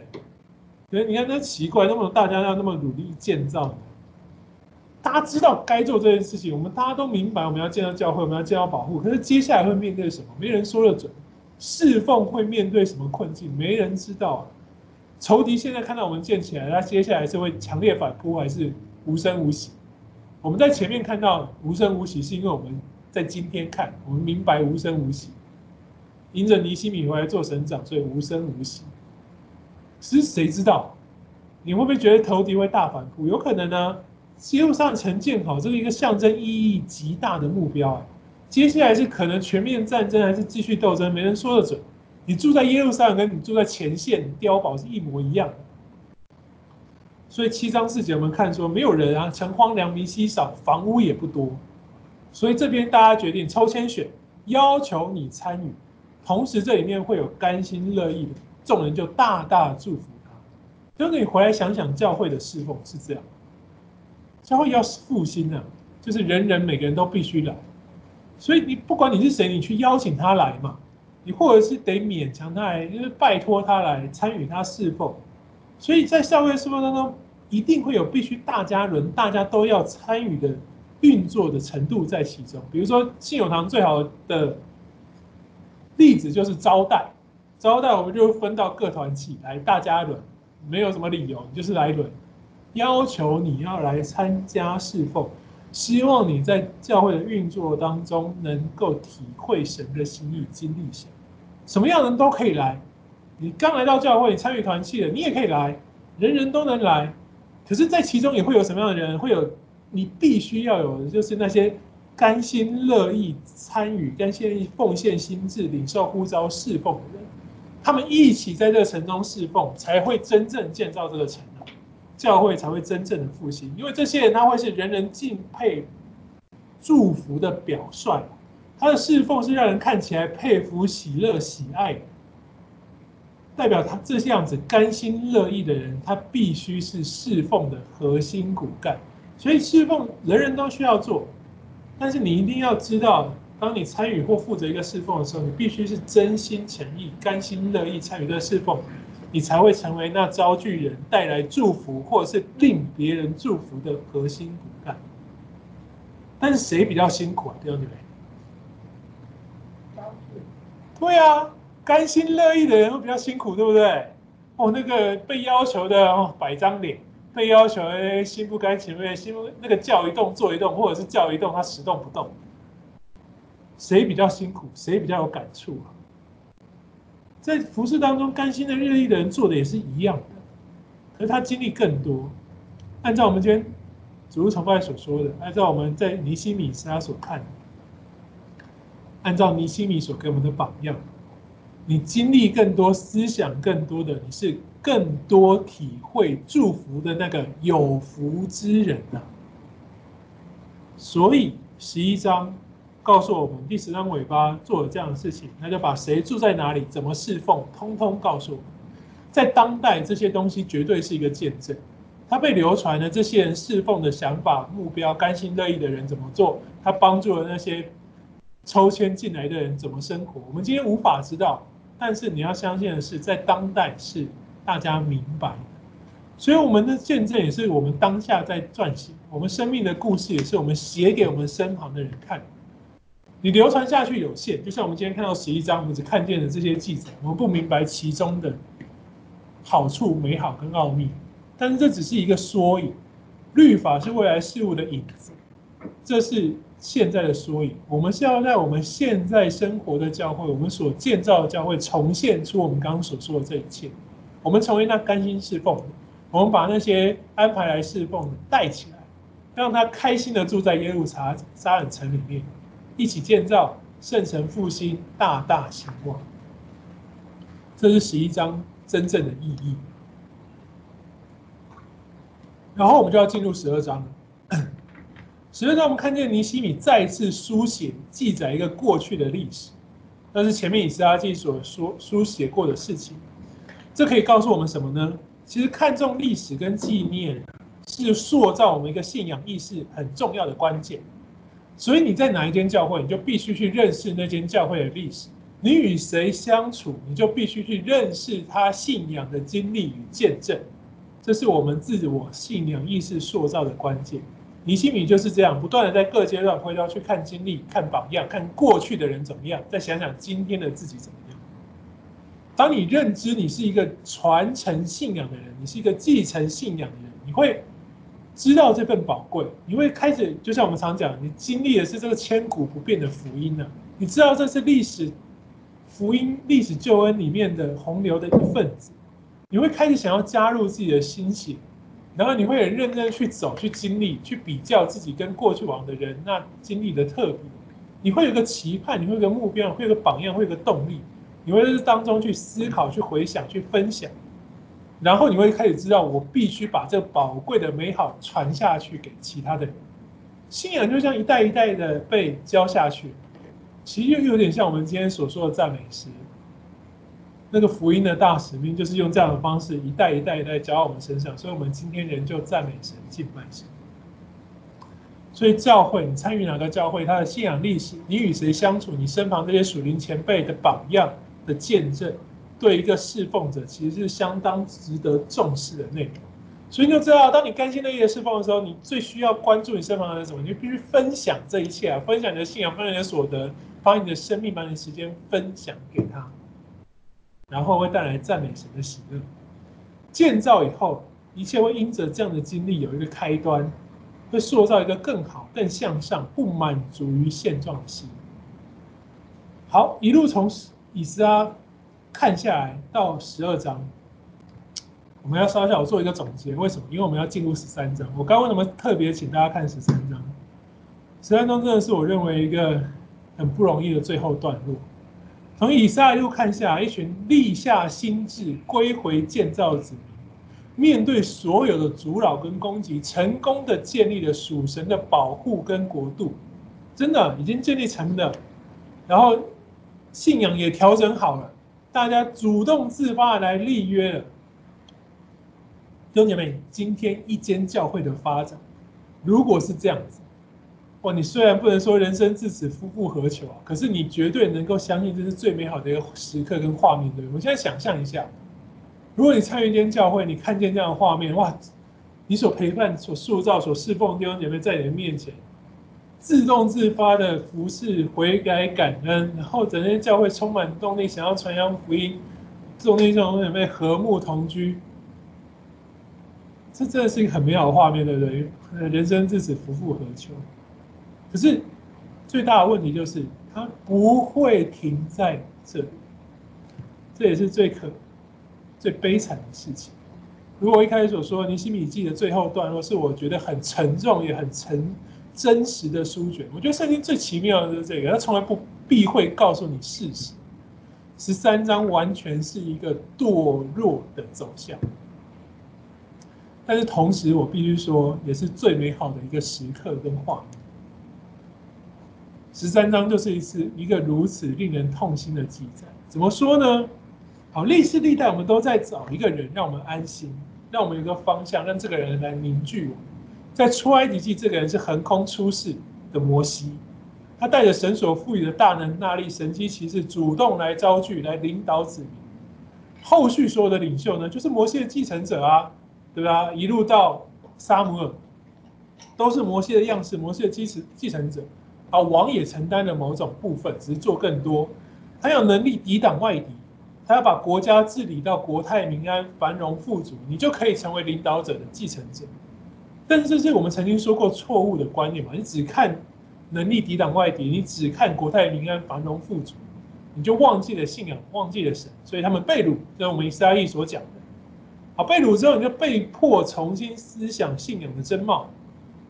对，你看那奇怪，那么大家要那么努力建造，大家知道该做这件事情，我们大家都明白，我们要建造教会，我们要建造保护。可是接下来会面对什么？没人说得准。侍奉会面对什么困境？没人知道啊。仇敌现在看到我们建起来，他接下来是会强烈反扑，还是无声无息？我们在前面看到无声无息，是因为我们在今天看，我们明白无声无息。迎着尼希米回来做省长，所以无声无息。其实谁知道？你会不会觉得仇敌会大反扑？有可能呢、啊。耶路撒冷城建好，这是一个象征意义极大的目标啊。接下来是可能全面战争，还是继续斗争？没人说得准。你住在耶路撒冷，跟你住在前线碉堡是一模一样的。所以七章四节我们看说，没有人啊，城荒凉，民稀少，房屋也不多。所以这边大家决定抽签选，要求你参与。同时这里面会有甘心乐意的众人，就大大祝福他。就你回来想想，教会的侍奉是这样。教会要复兴呢，就是人人每个人都必须来，所以你不管你是谁，你去邀请他来嘛，你或者是得勉强他来，就是拜托他来参与他侍奉。所以在教会侍奉当中，一定会有必须大家轮，大家都要参与的运作的程度在其中。比如说信友堂最好的例子就是招待，招待我们就分到各团体来，大家轮，没有什么理由，就是来轮。要求你要来参加侍奉，希望你在教会的运作当中能够体会神的心意，经历神。什么样的人都可以来，你刚来到教会，你参与团契的，你也可以来，人人都能来。可是，在其中也会有什么样的人？会有你必须要有的，就是那些甘心乐意参与、甘心奉献心智、领受呼召侍奉的人。他们一起在这个城中侍奉，才会真正建造这个城。教会才会真正的复兴，因为这些人他会是人人敬佩、祝福的表率，他的侍奉是让人看起来佩服、喜乐、喜爱，代表他这样子甘心乐意的人，他必须是侍奉的核心骨干。所以侍奉人人都需要做，但是你一定要知道，当你参与或负责一个侍奉的时候，你必须是真心诚意、甘心乐意参与这个侍奉。你才会成为那招聚人、带来祝福，或者是令别人祝福的核心骨干。但是谁比较辛苦啊？弟兄姊妹？对啊，甘心乐意的人会比较辛苦，对不对？哦，那个被要求的哦，摆张脸，被要求哎，心不甘情不愿，心那个叫一动做一动，或者是叫一动他十动不动。谁比较辛苦？谁比较有感触啊？在服事当中，甘心的乐意的人做的也是一样的，可是他经历更多。按照我们今天主日崇拜所说的，按照我们在尼西米他所看，按照尼西米所给我们的榜样，你经历更多，思想更多的，你是更多体会祝福的那个有福之人呐。所以十一章。告诉我们第十章尾巴做了这样的事情，那就把谁住在哪里，怎么侍奉，通通告诉我们。在当代，这些东西绝对是一个见证。他被流传的这些人侍奉的想法、目标、甘心乐意的人怎么做，他帮助了那些抽签进来的人怎么生活。我们今天无法知道，但是你要相信的是，在当代是大家明白的。所以我们的见证也是我们当下在撰写，我们生命的故事也是我们写给我们身旁的人看。你流传下去有限，就像我们今天看到十一章，我们只看见了这些记载，我们不明白其中的好处、美好跟奥秘。但是这只是一个缩影，律法是未来事物的影子，这是现在的缩影。我们是要在我们现在生活的教会，我们所建造的教会，重现出我们刚刚所说的这一切。我们成为那甘心侍奉的，我们把那些安排来侍奉的带起来，让他开心的住在耶路撒冷城里面。一起建造圣城复兴，大大兴旺。这是十一章真正的意义。然后我们就要进入十二章了。十二章我们看见尼希米再次书写记载一个过去的历史，那是前面以斯拉记所说书写过的事情。这可以告诉我们什么呢？其实看重历史跟纪念，是塑造我们一个信仰意识很重要的关键。所以你在哪一间教会，你就必须去认识那间教会的历史。你与谁相处，你就必须去认识他信仰的经历与见证。这是我们自我信仰意识塑造的关键。尼希米就是这样，不断的在各阶段回头去看经历、看榜样、看过去的人怎么样，再想想今天的自己怎么样。当你认知你是一个传承信仰的人，你是一个继承信仰的人，你会知道这份宝贵，你会开始就像我们常讲，你经历的是这个千古不变的福音呢、啊。你知道这是历史福音、历史救恩里面的洪流的一份子，你会开始想要加入自己的心血，然后你会很认真去走、去经历、去比较自己跟过去往的人那经历的特别，你会有个期盼，你会有个目标，会有个榜样，会有个动力。你会在这当中去思考、去回想、去分享，然后你会开始知道，我必须把这宝贵的美好传下去给其他的人。信仰就像一代一代的被教下去，其实又有点像我们今天所说的赞美诗。那个福音的大使命就是用这样的方式，一代一代一代教我们身上，所以我们今天人就赞美神、敬拜神。所以教会，你参与哪个教会，它的信仰历史，你与谁相处，你身旁这些属灵前辈的榜样。的见证，对一个侍奉者其实是相当值得重视的内容。所以你就知道，当你甘心乐意的侍奉的时候，你最需要关注你身旁的人什么？你必须分享这一切啊，分享你的信仰，分享你的所得，把你的生命，把你的时间分享给他，然后会带来赞美神的喜乐。建造以后，一切会因着这样的经历有一个开端，会塑造一个更好、更向上、不满足于现状的心。好，一路从。以斯拉看下来到十二章，我们要稍稍做一个总结。为什么？因为我们要进入十三章。我刚刚为什么特别请大家看十三章？十三章真的是我认为一个很不容易的最后段落。从以撒又看下来，一群立下心志归回建造子民，面对所有的阻扰跟攻击，成功的建立了属神的保护跟国度，真的已经建立成了，然后。信仰也调整好了，大家主动自发来立约了。弟兄姐妹，今天一间教会的发展，如果是这样子，哇，你虽然不能说人生至此夫复何求啊，可是你绝对能够相信这是最美好的一个时刻跟画面，对不对？我现在想象一下，如果你参与一间教会，你看见这样的画面，哇，你所陪伴、所塑造、所侍奉弟兄姐妹在你的面前。自动自发的服侍、悔改、感恩，然后整间教会充满动力，想要传扬福音，众弟兄姊妹和睦同居，这真的是一个很美好的画面，对不对？人生至此，夫复何求？可是最大的问题就是，它不会停在这里，这也是最可、最悲惨的事情。如果我一开始所说尼西米记的最后段落是我觉得很沉重，也很沉。真实的书卷，我觉得圣经最奇妙的就是这个，它从来不避讳告诉你事实。十三章完全是一个堕落的走向，但是同时我必须说，也是最美好的一个时刻跟画面。十三章就是一次一个如此令人痛心的记载。怎么说呢？好，历世历代我们都在找一个人，让我们安心，让我们有个方向，让这个人来凝聚我们。在出埃及记，这个人是横空出世的摩西，他带着神所赋予的大能、大力、神迹奇事，主动来招聚、来领导子民。后续所有的领袖呢，就是摩西的继承者啊，对吧？一路到撒母耳，都是摩西的样式，摩西的继承继承者。啊，王也承担了某种部分，只是做更多。他有能力抵挡外敌，他要把国家治理到国泰民安、繁荣富足，你就可以成为领导者的继承者。但是这是我们曾经说过错误的观念嘛？你只看能力抵挡外敌，你只看国泰民安、繁荣富足，你就忘记了信仰，忘记了神。所以他们被掳，这是我们以斯拉记所讲的。好，被掳之后，你就被迫重新思想信仰的真貌。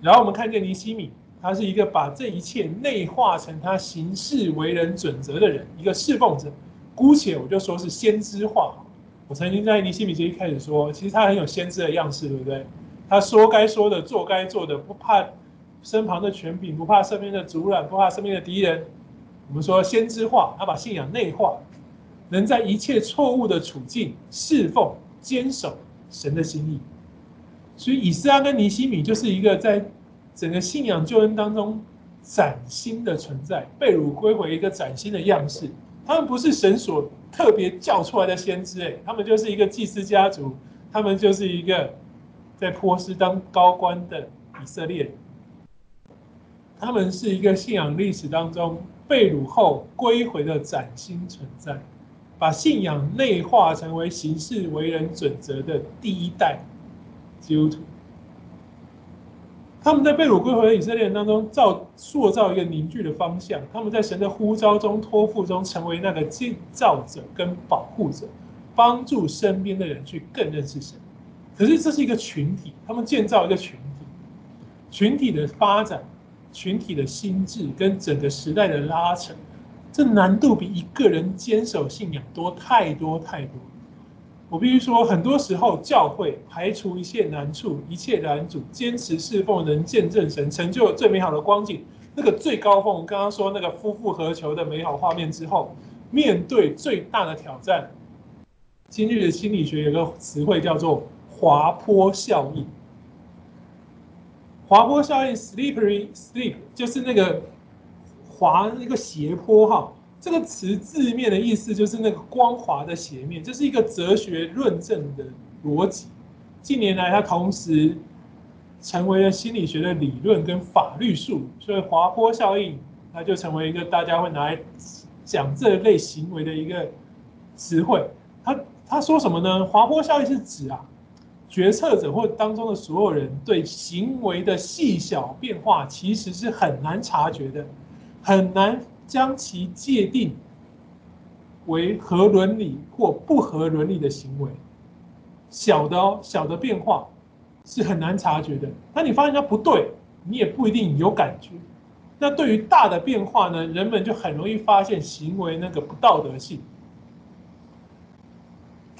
然后我们看见尼希米，他是一个把这一切内化成他行事为人准则的人，一个侍奉者。姑且我就说是先知化。我曾经在尼希米节一开始说，其实他很有先知的样式，对不对？他说该说的，做该做的，不怕身旁的权柄，不怕身边的阻拦，不怕身边的敌人。我们说先知化，他把信仰内化，能在一切错误的处境侍奉、坚守神的心意。所以以斯拉跟尼西米就是一个在整个信仰救恩当中崭新的存在，被掳归回一个崭新的样式。他们不是神所特别叫出来的先知，哎，他们就是一个祭司家族，他们就是一个。在波斯当高官的以色列，他们是一个信仰历史当中被掳后归回的崭新存在，把信仰内化成为行事为人准则的第一代基督徒。他们在被掳归回的以色列人当中造塑造一个凝聚的方向，他们在神的呼召中托付中成为那个建造者跟保护者，帮助身边的人去更认识神。可是这是一个群体，他们建造一个群体，群体的发展，群体的心智跟整个时代的拉扯，这难度比一个人坚守信仰多太多太多。我必须说，很多时候教会排除一切难处，一切拦阻，坚持侍奉，能见证神，成就最美好的光景。那个最高峰，刚刚说那个夫复何求的美好画面之后，面对最大的挑战，今日的心理学有个词汇叫做滑坡效应。滑坡效应 （slippery slip） 就是那个滑那个斜坡哈。这个词字面的意思就是那个光滑的斜面，这是一个哲学论证的逻辑。近年来，它同时成为了心理学的理论跟法律术语，所以滑坡效应它就成为一个大家会拿来讲这类行为的一个词汇。他他说什么呢？滑坡效应是指啊，决策者或当中的所有人对行为的细小变化其实是很难察觉的，很难。将其界定为合伦理或不合伦理的行为，小的哦，小的变化是很难察觉的。那你发现它不对，你也不一定有感觉。那对于大的变化呢，人们就很容易发现行为那个不道德性。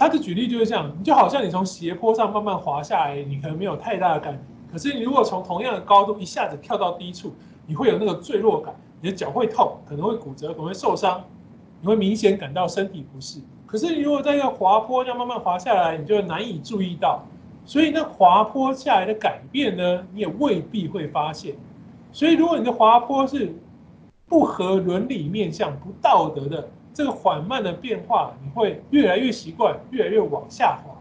他的举例就是这样，就好像你从斜坡上慢慢滑下来，你可能没有太大的感觉。可是你如果从同样的高度一下子跳到低处，你会有那个坠落感。你的脚会痛，可能会骨折，可能会受伤，你会明显感到身体不适。可是你如果在一个滑坡这样慢慢滑下来，你就难以注意到。所以那滑坡下来的改变呢，你也未必会发现。所以如果你的滑坡是不合伦理面向、不道德的这个缓慢的变化，你会越来越习惯，越来越往下滑。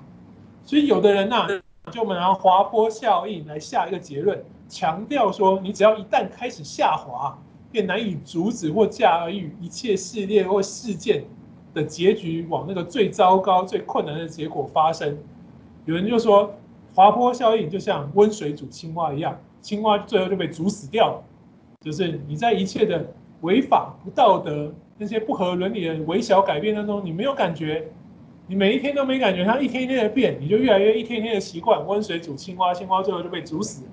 所以有的人呐、就我们拿滑坡效应来下一个结论，强调说，你只要一旦开始下滑。便难以阻止或驾驭一切试炼或事件的结局往那个最糟糕、最困难的结果发生。有人就说，滑坡效应就像温水煮青蛙一样，青蛙最后就被煮死掉了。就是你在一切的违法、不道德、那些不合伦理的微小改变当中，你没有感觉，你每一天都没感觉，它一天一天的变，你就越来越一天一天的习惯温水煮青蛙，青蛙最后就被煮死了。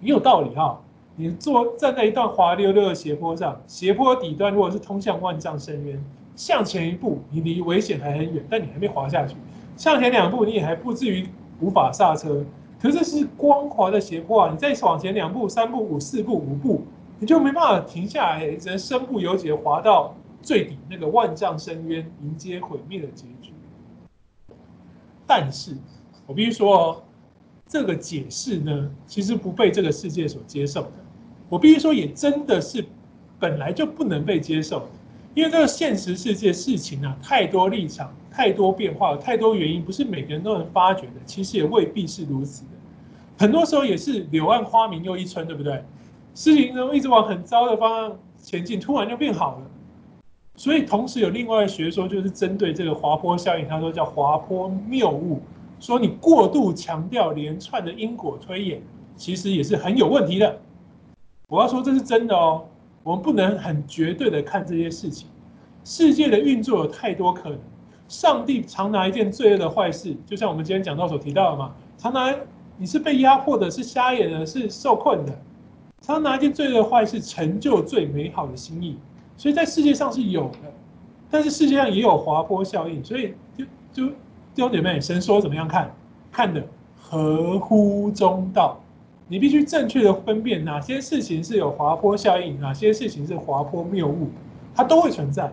你有道理哈。你坐站在一段滑溜溜的斜坡上，斜坡底端如果是通向万丈深渊，向前一步，你离危险还很远，但你还没滑下去；向前两步，你也还不至于无法刹车。可是这是光滑的斜坡啊，你再往前两步、三步、五四步、五步，你就没办法停下来，只能身不由己滑到最底那个万丈深渊，迎接毁灭的结局。但是，我必须说哦，这个解释呢，其实不被这个世界所接受的。我必须说，也真的是本来就不能被接受，因为这个现实世界事情啊，太多立场，太多变化，太多原因，不是每个人都能发觉的。其实也未必是如此的，很多时候也是柳暗花明又一村，对不对？事情呢一直往很糟的方向前进，突然就变好了。所以同时有另外一学说，就是针对这个滑坡效应，他说叫滑坡谬误，说你过度强调连串的因果推演，其实也是很有问题的。我要说这是真的哦，我们不能很绝对的看这些事情。世界的运作有太多可能，上帝常拿一件罪恶的坏事，就像我们今天讲到所提到的嘛，常拿你是被压迫的，是瞎眼的，是受困的，他拿一件罪恶的坏事成就最美好的心意。所以在世界上是有的，但是世界上也有滑坡效应，所以就就弟兄姐妹，神说怎么样看，看的合乎中道。你必须正确的分辨哪些事情是有滑坡效应，哪些事情是滑坡谬误，它都会存在。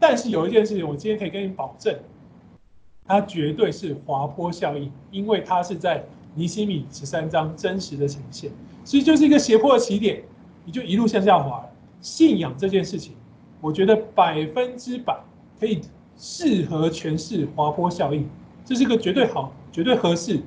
但是有一件事情，我今天可以跟你保证，它绝对是滑坡效应，因为它是在尼西米十三章真实的呈现。其实就是一个斜坡的起点，你就一路向下滑。信仰这件事情，我觉得百分之百可以适合诠释滑坡效应，这是个绝对好、绝对合适。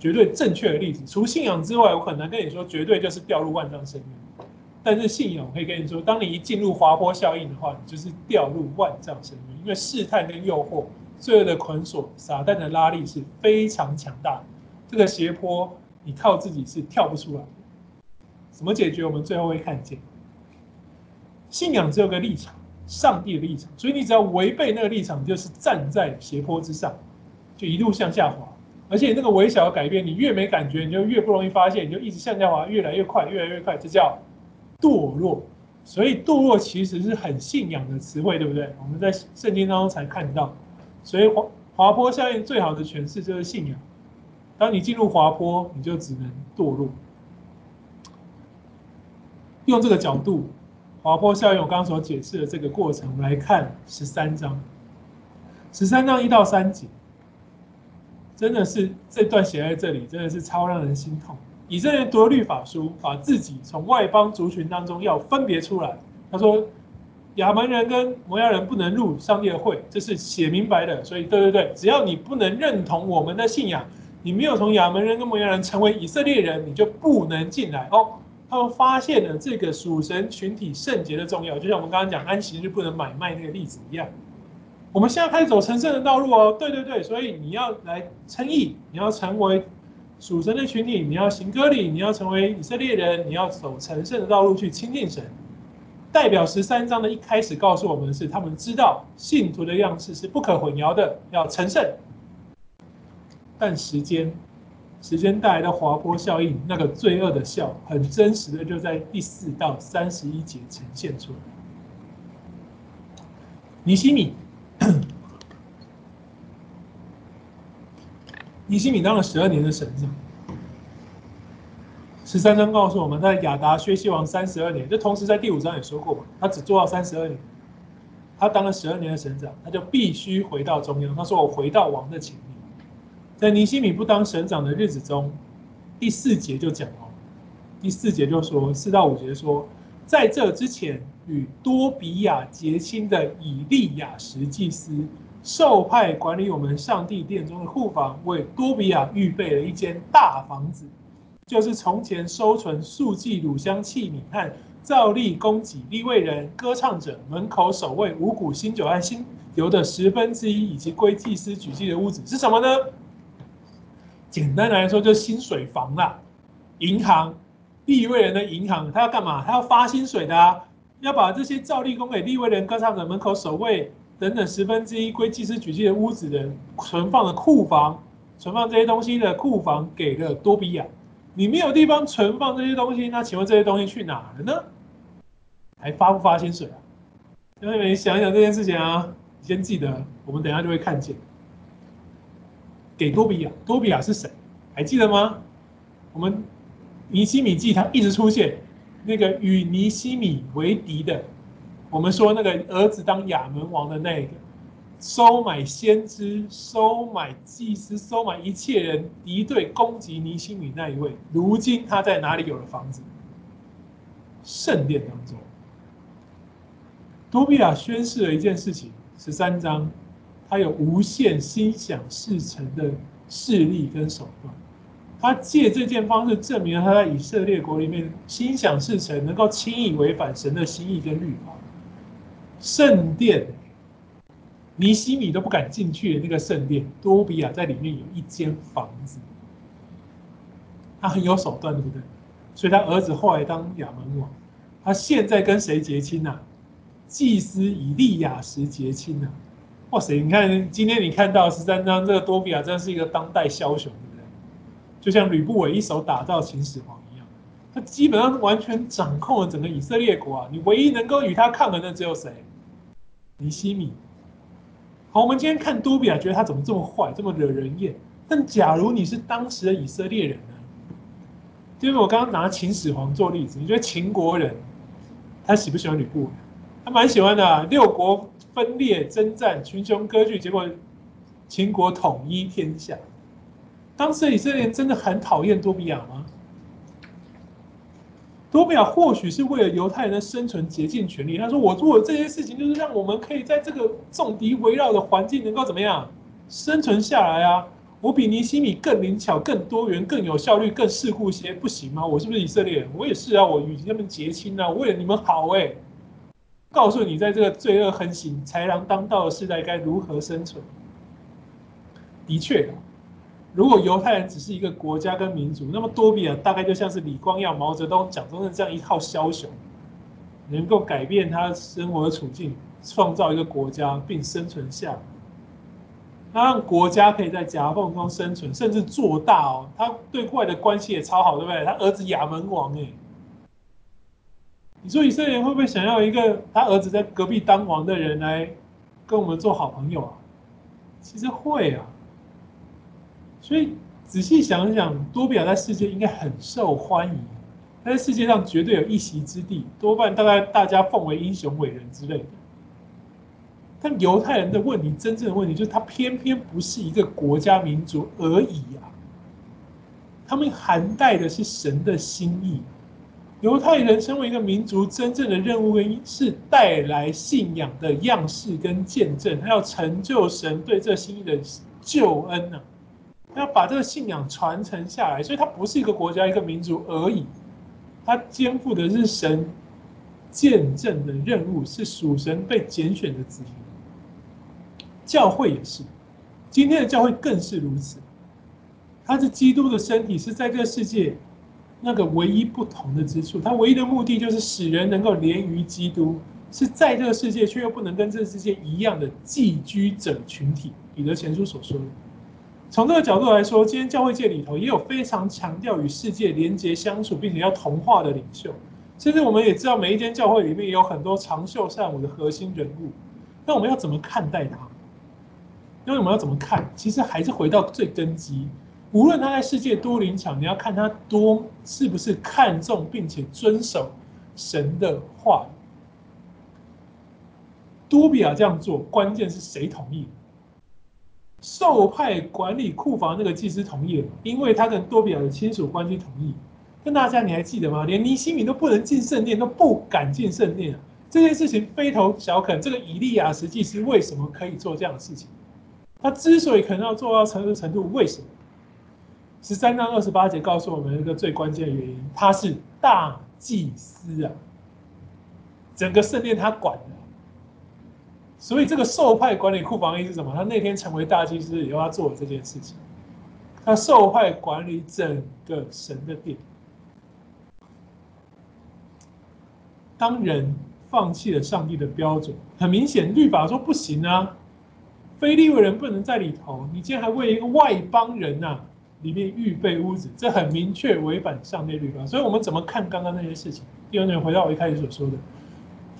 绝对正确的例子，除信仰之外，我很难跟你说绝对就是掉入万丈深渊。但是信仰我可以跟你说，当你一进入滑坡效应的话，你就是掉入万丈深渊，因为试探跟诱惑、罪恶的捆锁、撒旦的拉力是非常强大的。这个斜坡，你靠自己是跳不出来。怎么解决？我们最后会看见，信仰只有个立场，上帝的立场，所以你只要违背那个立场，就是站在斜坡之上，就一路向下滑。而且那个微小的改变，你越没感觉，你就越不容易发现，你就一直向下滑，越来越快，越来越快，这叫堕落。所以堕落其实是很信仰的词汇，对不对？我们在圣经当中才看到。所以滑滑坡效应最好的诠释就是信仰。当你进入滑坡，你就只能堕落。用这个角度，滑坡效应我刚刚所解释的这个过程，我们来看十三章，十三章一到三节，真的是这段写在这里，真的是超让人心痛。以色列读律法书，把自己从外邦族群当中要分别出来。他说，亚门人跟摩押人不能入上帝的会，这是写明白的。所以，对对对，只要你不能认同我们的信仰，你没有从亚门人跟摩押人成为以色列人，你就不能进来哦。他们发现了这个属神群体圣洁的重要，就像我们刚刚讲安息日不能买卖那个例子一样。我们现在开始走成圣的道路哦，对对对，所以你要来称义，你要成为属神的群体，你要行割礼，你要成为以色列人，你要走成圣的道路去亲近神。代表十三章的一开始告诉我们的是，他们知道信徒的样式是不可混淆的，要成圣。但时间。时间带来的滑坡效应，那个罪恶的笑，很真实的就在第四到三十一节呈现出来。尼西米，尼西米当了十二年的省长。十三章告诉我们，在亚达薛西王三十二年，这同时在第五章也说过嘛，他只做到三十二年，他当了十二年的省长，他就必须回到中央。他说：“我回到王的前面。”在尼西米不当省长的日子中，第四节就讲哦，第四节就说四到五节说，在这之前与多比亚结亲的以利亚实祭司，受派管理我们上帝殿中的库房，为多比亚预备了一间大房子，就是从前收存素祭乳香器皿和造例供给利未人、歌唱者、门口守卫、五谷新酒和新油的十分之一，以及归祭司举祭的屋子，是什么呢？简单来说，就是薪水房啦，银行，利未人的银行，他要干嘛？他要发薪水的啊，要把这些照例供给利未人、歌唱者、门口守卫等等十分之一归祭司举祭的屋子的存放的库房，存放这些东西的库房给了多比亚。你没有地方存放这些东西，那请问这些东西去哪了呢？还发不发薪水啊？兄弟们，你想一想这件事情啊，你先记得，我们等下就会看见。给多比亚，多比亚是谁？还记得吗？我们尼希米记他一直出现，那个与尼希米为敌的，我们说那个儿子当亚门王的那个，收买先知、收买祭司、收买一切人敌对攻击尼希米那一位，如今他在哪里有了房子？圣殿当中。多比亚宣示了一件事情，十三章。他有无限心想事成的势力跟手段，他借这件方式证明他在以色列国里面心想事成，能够轻易违反神的心意跟律法。圣殿，尼西米都不敢进去的那个圣殿，多比亚在里面有一间房子，他很有手段，对不对？所以他儿子后来当亚门王，他现在跟谁结亲呢？祭司以利亚时结亲呢？哇塞！你看今天你看到十三章，这个多比亚真是一个当代枭雄，对不对？就像吕不韦一手打造秦始皇一样，他基本上完全掌控了整个以色列国啊！你唯一能够与他抗衡的只有谁？尼西米。好，我们今天看多比亚，觉得他怎么这么坏，这么惹人厌？但假如你是当时的以色列人呢？就是我刚刚拿秦始皇做例子，你觉得秦国人他喜不喜欢吕不韦？他蛮喜欢的啊，六国。分裂征战，群雄割据，结果秦国统一天下。当时以色列人真的很讨厌多比亚吗？多比亚或许是为了犹太人的生存竭尽全力。他说：“我做的这些事情，就是让我们可以在这个重敌围绕的环境，能够怎么样生存下来啊？我比尼西米更灵巧、更多元、更有效率、更世故些，不行吗？我是不是以色列人？我也是啊，我与他们结亲啊，为了你们好哎、告诉你，在这个罪恶横行、豺狼当道的时代，该如何生存？的确，如果犹太人只是一个国家跟民族，那么多比尔大概就像是李光耀、毛泽东、蒋中正这样一号枭雄，能够改变他生活的处境，创造一个国家并生存下来。他让国家可以在夹缝中生存，甚至做大哦。他对外的关系也超好，对不对？他儿子亚门王哎，你说以色列人会不会想要一个他儿子在隔壁当王的人来跟我们做好朋友啊？其实会啊。所以仔细想想，多比亚在世界应该很受欢迎，他在世界上绝对有一席之地，多半大概大家奉为英雄伟人之类的。但犹太人的问题，真正的问题就是他偏偏不是一个国家民族而已啊。他们涵盖的是神的心意。犹太人身为一个民族，真正的任务是带来信仰的样式跟见证，他要成就神对这心意的救恩呢、他要把这个信仰传承下来，所以他不是一个国家、一个民族而已。他肩负的是神见证的任务，是属神被拣选的子民。教会也是，今天的教会更是如此。它是基督的身体，是在这个世界那个唯一不同的之处。它唯一的目的就是使人能够连于基督，是在这个世界却又不能跟这个世界一样的寄居者群体。彼得前书所说的。从这个角度来说，今天教会界里头也有非常强调与世界连结相处，并且要同化的领袖。甚至我们也知道，每一间教会里面也有很多长袖善舞的核心人物。那我们要怎么看待他？因为我们要怎么看？其实还是回到最根基。无论他在世界多灵巧，你要看他多是不是看重并且遵守神的话。多比亚这样做，关键是谁同意？受派管理库房那个祭司同意了，因为他跟多比亚的亲属关系同意。那大家你还记得吗？连尼西米都不能进圣殿，都不敢进圣殿啊！这件事情非同小可。这个以利亚实际是为什么可以做这样的事情？他之所以可能要做到成熟程度，为什么？十三章二十八节告诉我们一个最关键的原因，他是大祭司啊，整个圣殿他管的，所以这个受派管理库房一是什么？他那天成为大祭司以后，他做了这件事情，他受派管理整个神的殿。当人放弃了上帝的标准，很明显律法说不行啊。非利未人不能在里头，你竟然还为一个外邦人呐、啊，里面预备屋子，这很明确违反上帝律法。所以，我们怎么看刚刚那些事情？第二点，回到我一开始所说的，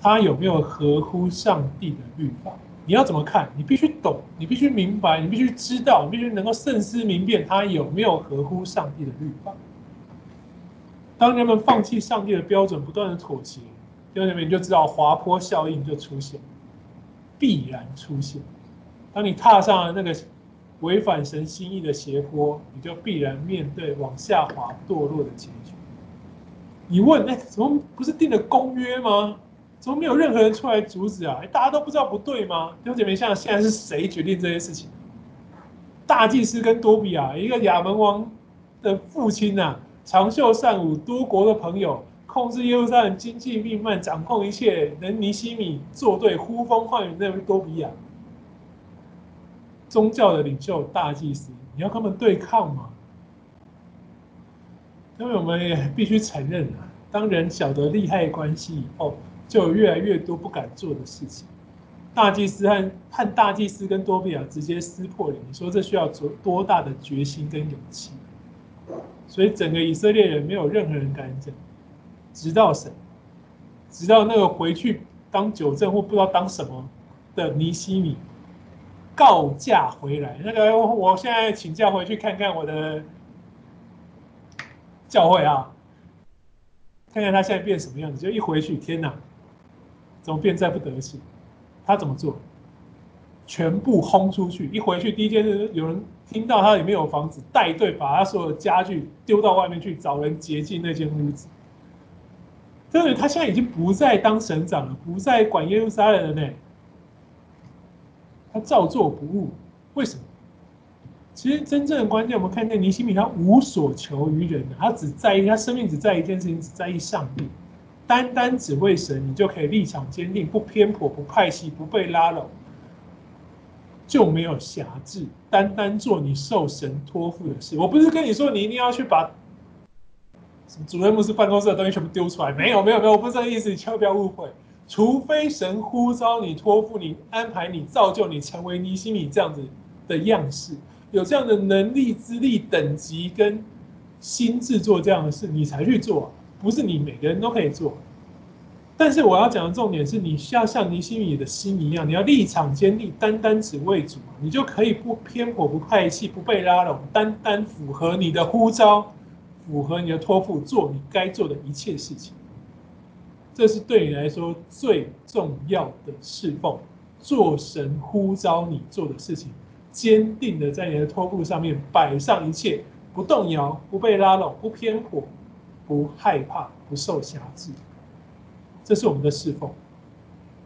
他有没有合乎上帝的律法？你要怎么看？你必须懂，你必须明白，你必须知道，你必须能够慎思明辨，他有没有合乎上帝的律法？当人们放弃上帝的标准，不断的妥协，第二点，你就知道滑坡效应就出现，必然出现。当你踏上了那个违反神心意的斜坡，你就必然面对往下滑堕落的结局。你问，哎，怎么不是定了公约吗？怎么没有任何人出来阻止啊？大家都不知道不对吗？弟兄姐妹，像现在是谁决定这些事情？大祭司跟多比亚，一个亚门王的父亲啊，长袖善舞，多国的朋友，控制耶路撒冷经济命脉，掌控一切，能尼西米作对，呼风唤雨那位多比亚。宗教的领袖大祭司，你要跟他们对抗吗？因为我们也必须承认啊，当人晓得利害关系以后，就有越来越多不敢做的事情。大祭司和和大祭司跟多比亚直接撕破脸，你说这需要做多大的决心跟勇气？所以整个以色列人没有任何人敢讲，直到神，直到那个回去当酒正或不知道当什么的尼希米。告假回来，那个我现在请假回去看看我的教会啊，看看他现在变什么样子。就一回去，天哪，怎么变这不得行？他怎么做？全部轰出去！一回去，第一件事有人听到他里面有房子，带队把他所有家具丢到外面去，找人洁净那间屋子。对，他现在已经不再当省长了，不再管耶路撒冷了呢。他照做不误，为什么？其实真正的关键，我们看见尼西米他无所求于人，他只在意他生命只在意一件事情，只在意上帝，单单只为神，你就可以立场坚定，不偏颇，不派系，不被拉拢，就没有辖制，单单做你受神托付的事。我不是跟你说你一定要去把什么主任牧师办公室的东西全部丢出来，没有没有没有，我不是这个意思，你千万不要误会。除非神呼召你、托付你、安排你、造就你成为尼西米这样子的样式。有这样的能力、资历、等级跟心智做这样的事，你才去做，不是你每个人都可以做。但是我要讲的重点是，你需要像尼西米的心一样，你要立场坚定，单单只为主，你就可以不偏颇、不派系、不被拉拢，单单符合你的呼召，符合你的托付，做你该做的一切事情。这是对你来说最重要的侍奉，做神呼召你做的事情。坚定的在你的托付上面摆上一切，不动摇，不被拉拢，不偏颇，不害怕，不受辖制。这是我们的侍奉。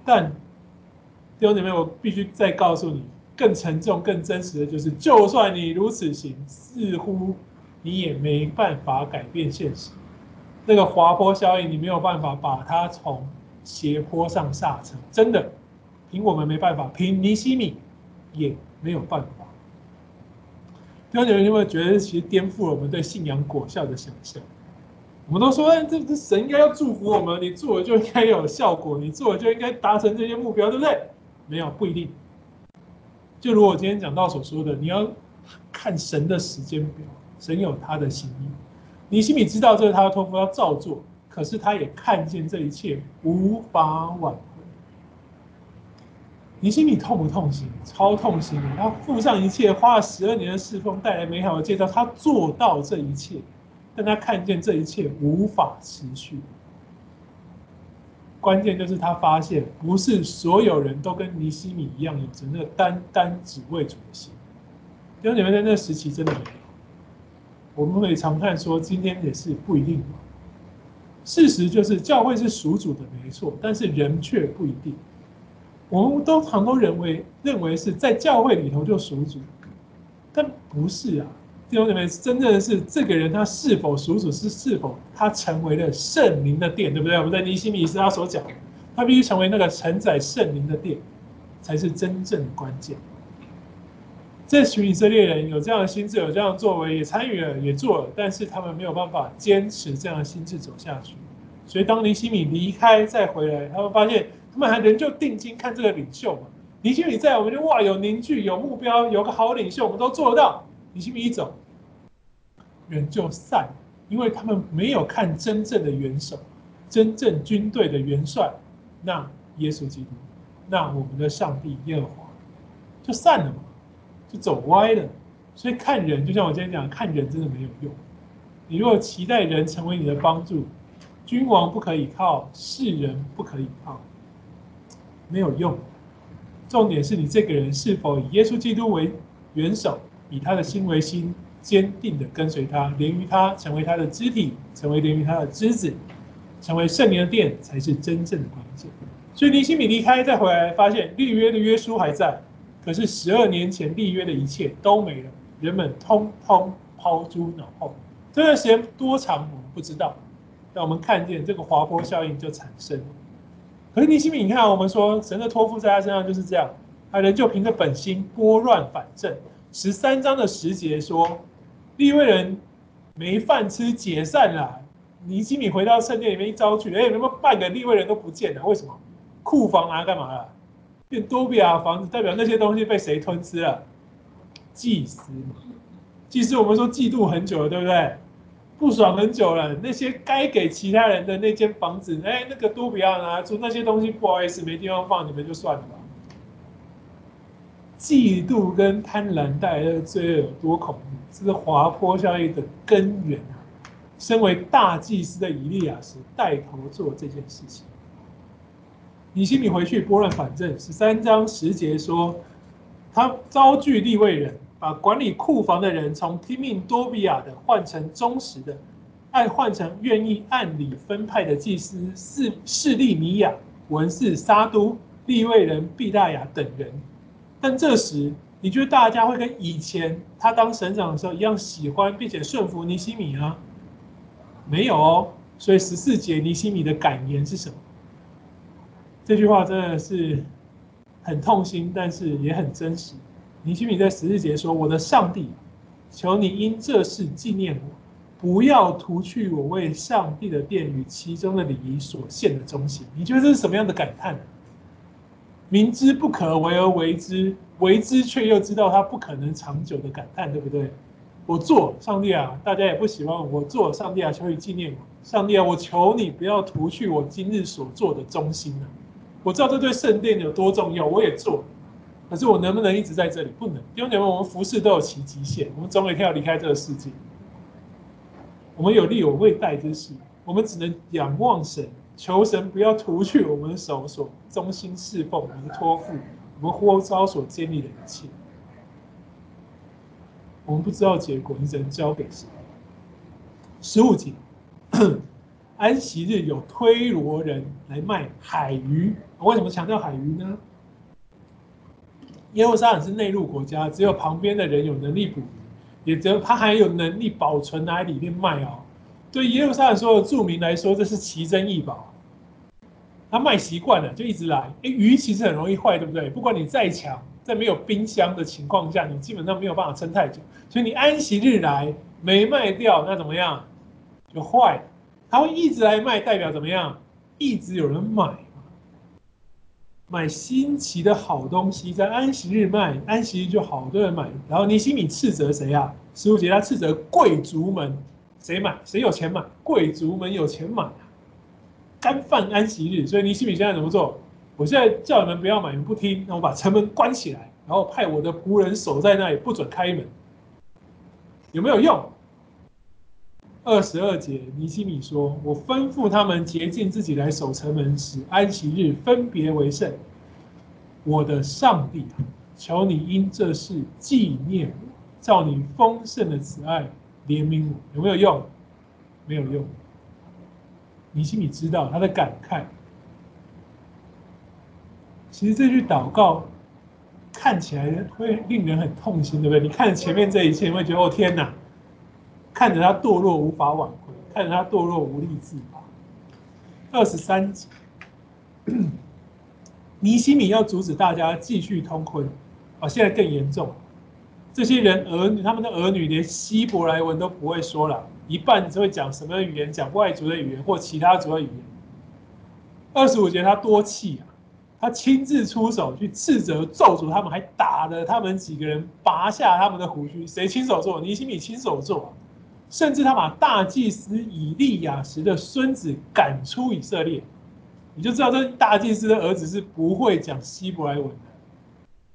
但弟兄姐妹，我必须再告诉你，更沉重、更真实的就是，就算你如此行，似乎你也没办法改变现实。那个滑坡效应，你没有办法把它从斜坡上刹车。真的，凭我们没办法，凭尼西米也。没有办法。弟兄姐妹，有没有觉得其实颠覆了我们对信仰果效的想象？我们都说，哎，这这神应该要祝福我们，你做了就应该有效果，你做了就应该达成这些目标，对不对？没有，不一定。就如我今天讲到所说的，你要看神的时间表，神有他的心意。尼西米知道这是他的托付，要照做，可是他也看见这一切无法挽回。尼西米痛不痛心？超痛心的。他付上一切，花了十二年的侍奉，带来美好的介绍，他做到这一切，但他看见这一切无法持续。关键就是他发现，不是所有人都跟尼西米一样，有着那个单单只为主的心。因为你们在那时期真的。我们会常看说，今天也是不一定。事实就是，教会是属主的没错，但是人却不一定。我们都常都认为认为是在教会里头就属主，但不是啊。弟兄姊妹，真正的是这个人他是否属主，是是否他成为了圣灵的殿，对不对？我们在尼西米是他所讲，他必须成为那个承载圣灵的殿，才是真正的关键。这群以色列人有这样的心智，有这样的作为，也参与了，也做了，但是他们没有办法坚持这样的心智走下去。所以当尼西米离开再回来，他们发现。他们还仍旧定睛看这个领袖嘛？尼西米在，我们就哇，有凝聚，有目标，有个好领袖，我们都做得到。尼西米一走，人就散，因为他们没有看真正的元首，真正军队的元帅，那耶稣基督，那我们的上帝耶和华，就散了嘛，就走歪了。所以看人，就像我今天讲，看人真的没有用。你如果期待人成为你的帮助，君王不可以靠，世人不可以靠。没有用，重点是你这个人是否以耶稣基督为元首，以他的心为心，坚定的跟随他，连于他，成为他的肢体，成为连于他的枝子，成为圣灵的殿，才是真正的关键。所以尼西米离开再回来，发现立约的约书还在，可是十二年前立约的一切都没了，人们通通抛诸脑后。这段时间多长我们不知道，但我们看见这个滑坡效应就产生了。可是尼西米，你看，我们说神的托付在他身上就是这样，他人就凭着本心拨乱反正。十三章的十节说，利未人没饭吃，解散了。尼西米回到圣殿里面一遭去，哎，有没有半个利未人都不见了？为什么？库房拿干嘛了？变多比亚房子，代表那些东西被谁吞吃了？祭司嘛，祭司我们说嫉妒很久了，对不对？不爽很久了，那些该给其他人的那间房子，哎，那个都不要拿出那些东西，不好意思，没地方放，你们就算了吧。嫉妒跟贪婪带来的罪恶有多恐怖？这是滑坡效应的根源啊！身为大祭司的以利亚是带头做这件事情。尼西米回去拨乱反正，十三章十节说，他招聚利未人。把管理库房的人从听命多比亚的换成忠实的，按换成愿意按理分派的祭司是示利米亚、文士沙都、利未人毕大雅等人。但这时你觉得大家会跟以前他当省长的时候一样喜欢并且顺服尼西米啊？没有哦。所以十四节尼西米的感言是什么？这句话真的是很痛心，但是也很真实。尼西米在十四节说：“我的上帝，求你因这事纪念我，不要涂去我为上帝的殿与其中的礼仪所献的忠心。”你觉得这是什么样的感叹？明知不可为而为之，为之却又知道它不可能长久的感叹，对不对？我做上帝啊，大家也不喜欢我做上帝啊，求你纪念我，上帝啊，我求你不要涂去我今日所做的忠心啊！我知道这对圣殿有多重要，我也做，可是我能不能一直在这里？不能，因为你们我们服侍都有其极限，我们总有一天要离开这个世界。我们有力有未待之时，我们只能仰望神。求神不要除去我们手所忠心侍奉、我们托付、我们呼召所建立的一切。我们不知道结果，你只能交给神。十五节，安息日有推罗人来卖海鱼。为什么强调海鱼呢？耶路撒冷是内陆国家，只有旁边的人有能力捕鱼，也只有他还有能力保存来里面卖哦。对耶路撒冷所有住民来说，这是奇珍异宝。他卖习惯了，就一直来。诶，鱼其实很容易坏，对不对？不管你再强，在没有冰箱的情况下，你基本上没有办法撑太久。所以你安息日来没卖掉，那怎么样？就坏。他会一直来卖，代表怎么样？一直有人买。买新奇的好东西，在安息日卖，安息日就好多人买。然后尼西米斥责谁啊？十五节他斥责贵族们，谁买？谁有钱买？贵族们有钱买。干犯安息日，所以尼西米现在怎么做？我现在叫你们不要买，你们不听，那我把城门关起来，然后派我的仆人守在那里，不准开门。有没有用？二十二节，尼西米说：“我吩咐他们洁净自己来守城门，使安息日分别为圣。我的上帝，求你因这事纪念我，照你丰盛的慈爱怜悯我。有没有用？没有用。”尼西米知道他的感慨，其实这句祷告看起来会令人很痛心，对不对？你看前面这一切，你会觉得哦天哪，看着他堕落无法挽回，看着他堕落无力自拔。二十三节，尼西米要阻止大家继续通婚，啊，现在更严重，这些人儿女，他们的儿女连希伯来文都不会说了。一半只会讲什么语言？讲外族的语言或其他族的语言。二十五节他多气啊，他亲自出手去斥责咒诅他们，还打了他们几个人，拔下他们的胡须。谁亲手做？尼西米亲手做，甚至他把大祭司以利亚时的孙子赶出以色列。你就知道这大祭司的儿子是不会讲希伯来文的。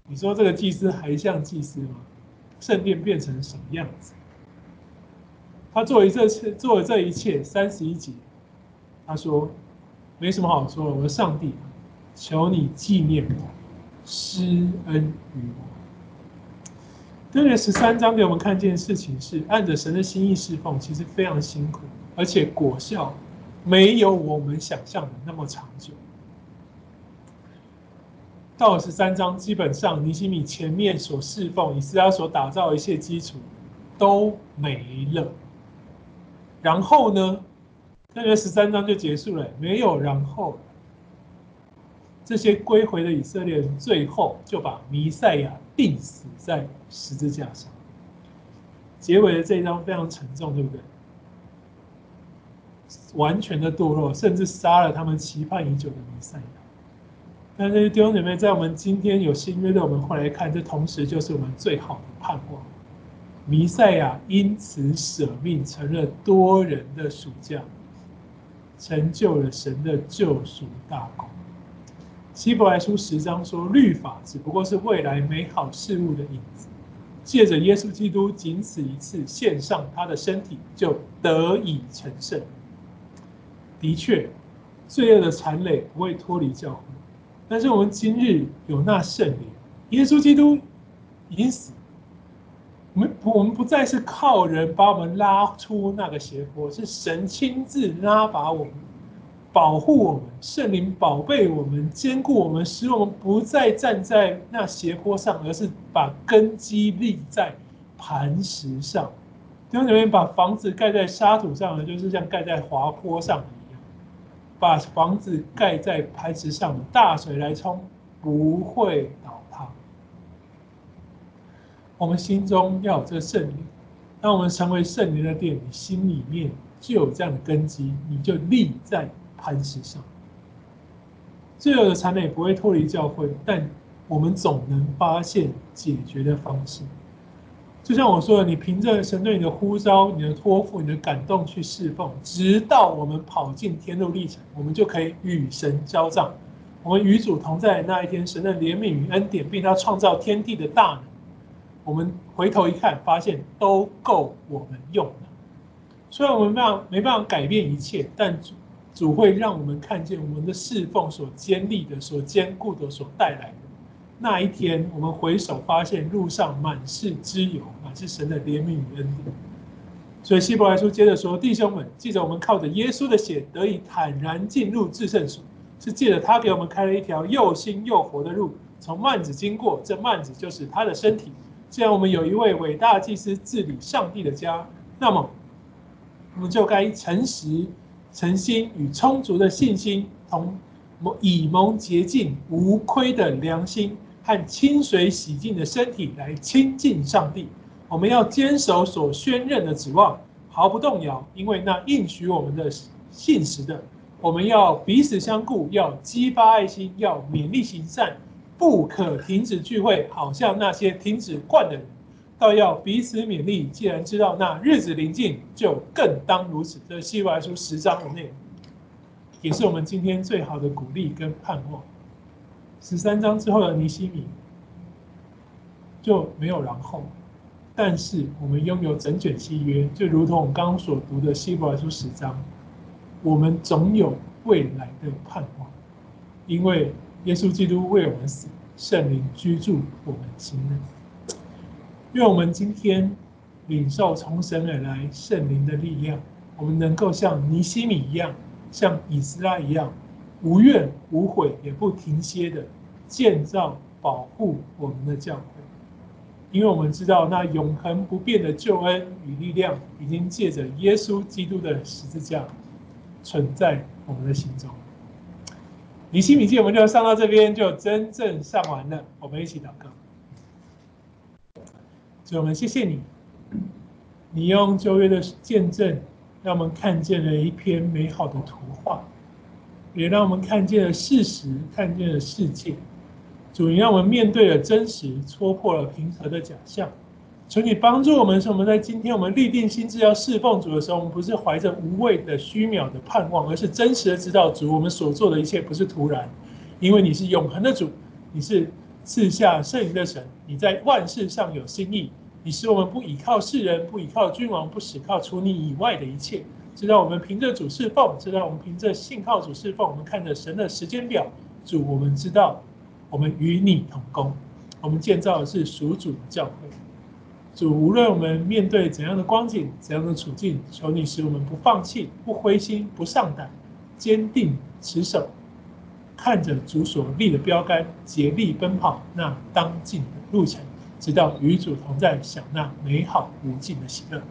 你说这个祭司还像祭司吗？圣殿变成什么样子？他做了这次做了这一切，三十一节，他说：“没什么好说，我的上帝，求你纪念我，施恩于我。”箴言十三章给我们看见的事情是，按着神的心意侍奉，其实非常辛苦，而且果效没有我们想象的那么长久。到十三章，基本上尼西米前面所侍奉以斯拉所打造一切基础都没了。然后呢？那个十三章就结束了，没有然后。这些归回的以色列人最后就把弥赛亚钉死在十字架上。结尾的这一章非常沉重，对不对？完全的堕落，甚至杀了他们期盼已久的弥赛亚。但是弟兄姐妹，在我们今天有新约的我们后来看，这同时就是我们最好的盼望。弥赛亚因此舍命，成了多人的赎价，成就了神的救赎大功。希伯来书十章说，律法只不过是未来美好事物的影子，借着耶稣基督仅此一次献上他的身体，就得以成圣。的确，罪恶的残累不会脱离教会，但是我们今日有那圣灵，耶稣基督已经死。我们不，我们不再是靠人把我们拉出那个邪坡，是神亲自拉拔我们，保护我们，圣灵宝贝我们，坚固我们，使我们不再站在那斜坡上，而是把根基立在磐石上。弟兄姊妹，把房子盖在沙土上呢，就是像盖在滑坡上一样；把房子盖在磐石上，大水来冲不会倒塌。我们心中要有这圣灵，当我们成为圣灵的殿，你心里面就有这样的根基，你就立在。磐石上，罪恶的缠累不会脱离教会，但我们总能发现解决的方式。就像我说的，你凭着神对你的呼召、你的托付、你的感动去侍奉，直到我们跑进天路历程，我们就可以与神交账。我们与主同在那一天，神的怜悯与恩典，并他创造天地的大能，我们回头一看，发现都够我们用了。虽然我们没办法没办法改变一切，但主会让我们看见我们的侍奉所坚立的、所坚固的、所带来的那一天，我们回首发现路上满是脂油，满是神的怜悯与恩典。所以希伯来书接着说：“弟兄们，记着我们靠着耶稣的血得以坦然进入至圣所，是借着他给我们开了一条又新又活的路，从幔子经过。这幔子就是他的身体。既然我们有一位伟大祭司治理上帝的家，那么我们就该诚实。”诚心与充足的信心，同以蒙洁净无亏的良心和清水洗净的身体来亲近上帝。我们要坚守所宣认的指望，毫不动摇，因为那应许我们的信实的。我们要彼此相顾，要激发爱心，要勉励行善，不可停止聚会，好像那些停止惯的人。倒要彼此勉励，既然知道那日子临近，就更当如此。这是希伯来书十章的内容，也是我们今天最好的鼓励跟盼望。十三章之后的尼西米就没有然后，但是我们拥有整卷契约，就如同我们刚刚所读的希伯来书十章，我们总有未来的盼望，因为耶稣基督为我们死，圣灵居住我们心内。愿我们今天领受从神而来圣灵的力量，我们能够像尼西米一样，像以斯拉一样，无怨无悔也不停歇的建造保护我们的教会，因为我们知道那永恒不变的救恩与力量，已经借着耶稣基督的十字架存在我们的心中。尼西米记我们就上到这边就真正上完了，我们一起祷告。所以我们谢谢你，你用旧约的见证，让我们看见了一篇美好的图画，也让我们看见了事实，看见了世界。主，你让我们面对了真实，戳破了平和的假象。求你帮助我们，使我们在今天我们立定心志要侍奉主的时候，我们不是怀着无谓的虚渺的盼望，而是真实的知道主，我们所做的一切不是徒然，因为你是永恒的主，你是。赐下圣灵的神，你在万事上有心意。你使我们不倚靠世人，不倚靠君王，不倚靠除你以外的一切。知道我们凭着主侍奉，知道我们凭着信靠主侍奉。我们看着神的时间表，主，我们知道我们与你同工。我们建造的是属主的教会。主，无论我们面对怎样的光景、怎样的处境，求你使我们不放弃、不灰心、不丧胆，坚定持守。看着主所立的标杆，竭力奔跑那当尽的路程，直到与主同在，享那美好无尽的喜乐。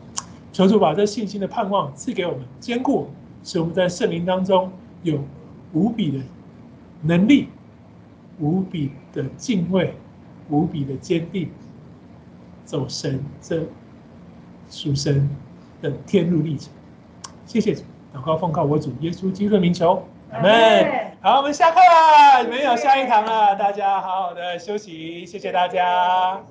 求主把这信心的盼望赐给我们，坚固，使我们在圣灵当中有无比的能力、无比的敬畏、无比的坚定，走神这属神的天路历程。谢谢主，祷告奉靠我主耶稣基督的名求，们。好，我们下课了，没有下一堂了，大家好好的休息，谢谢大家。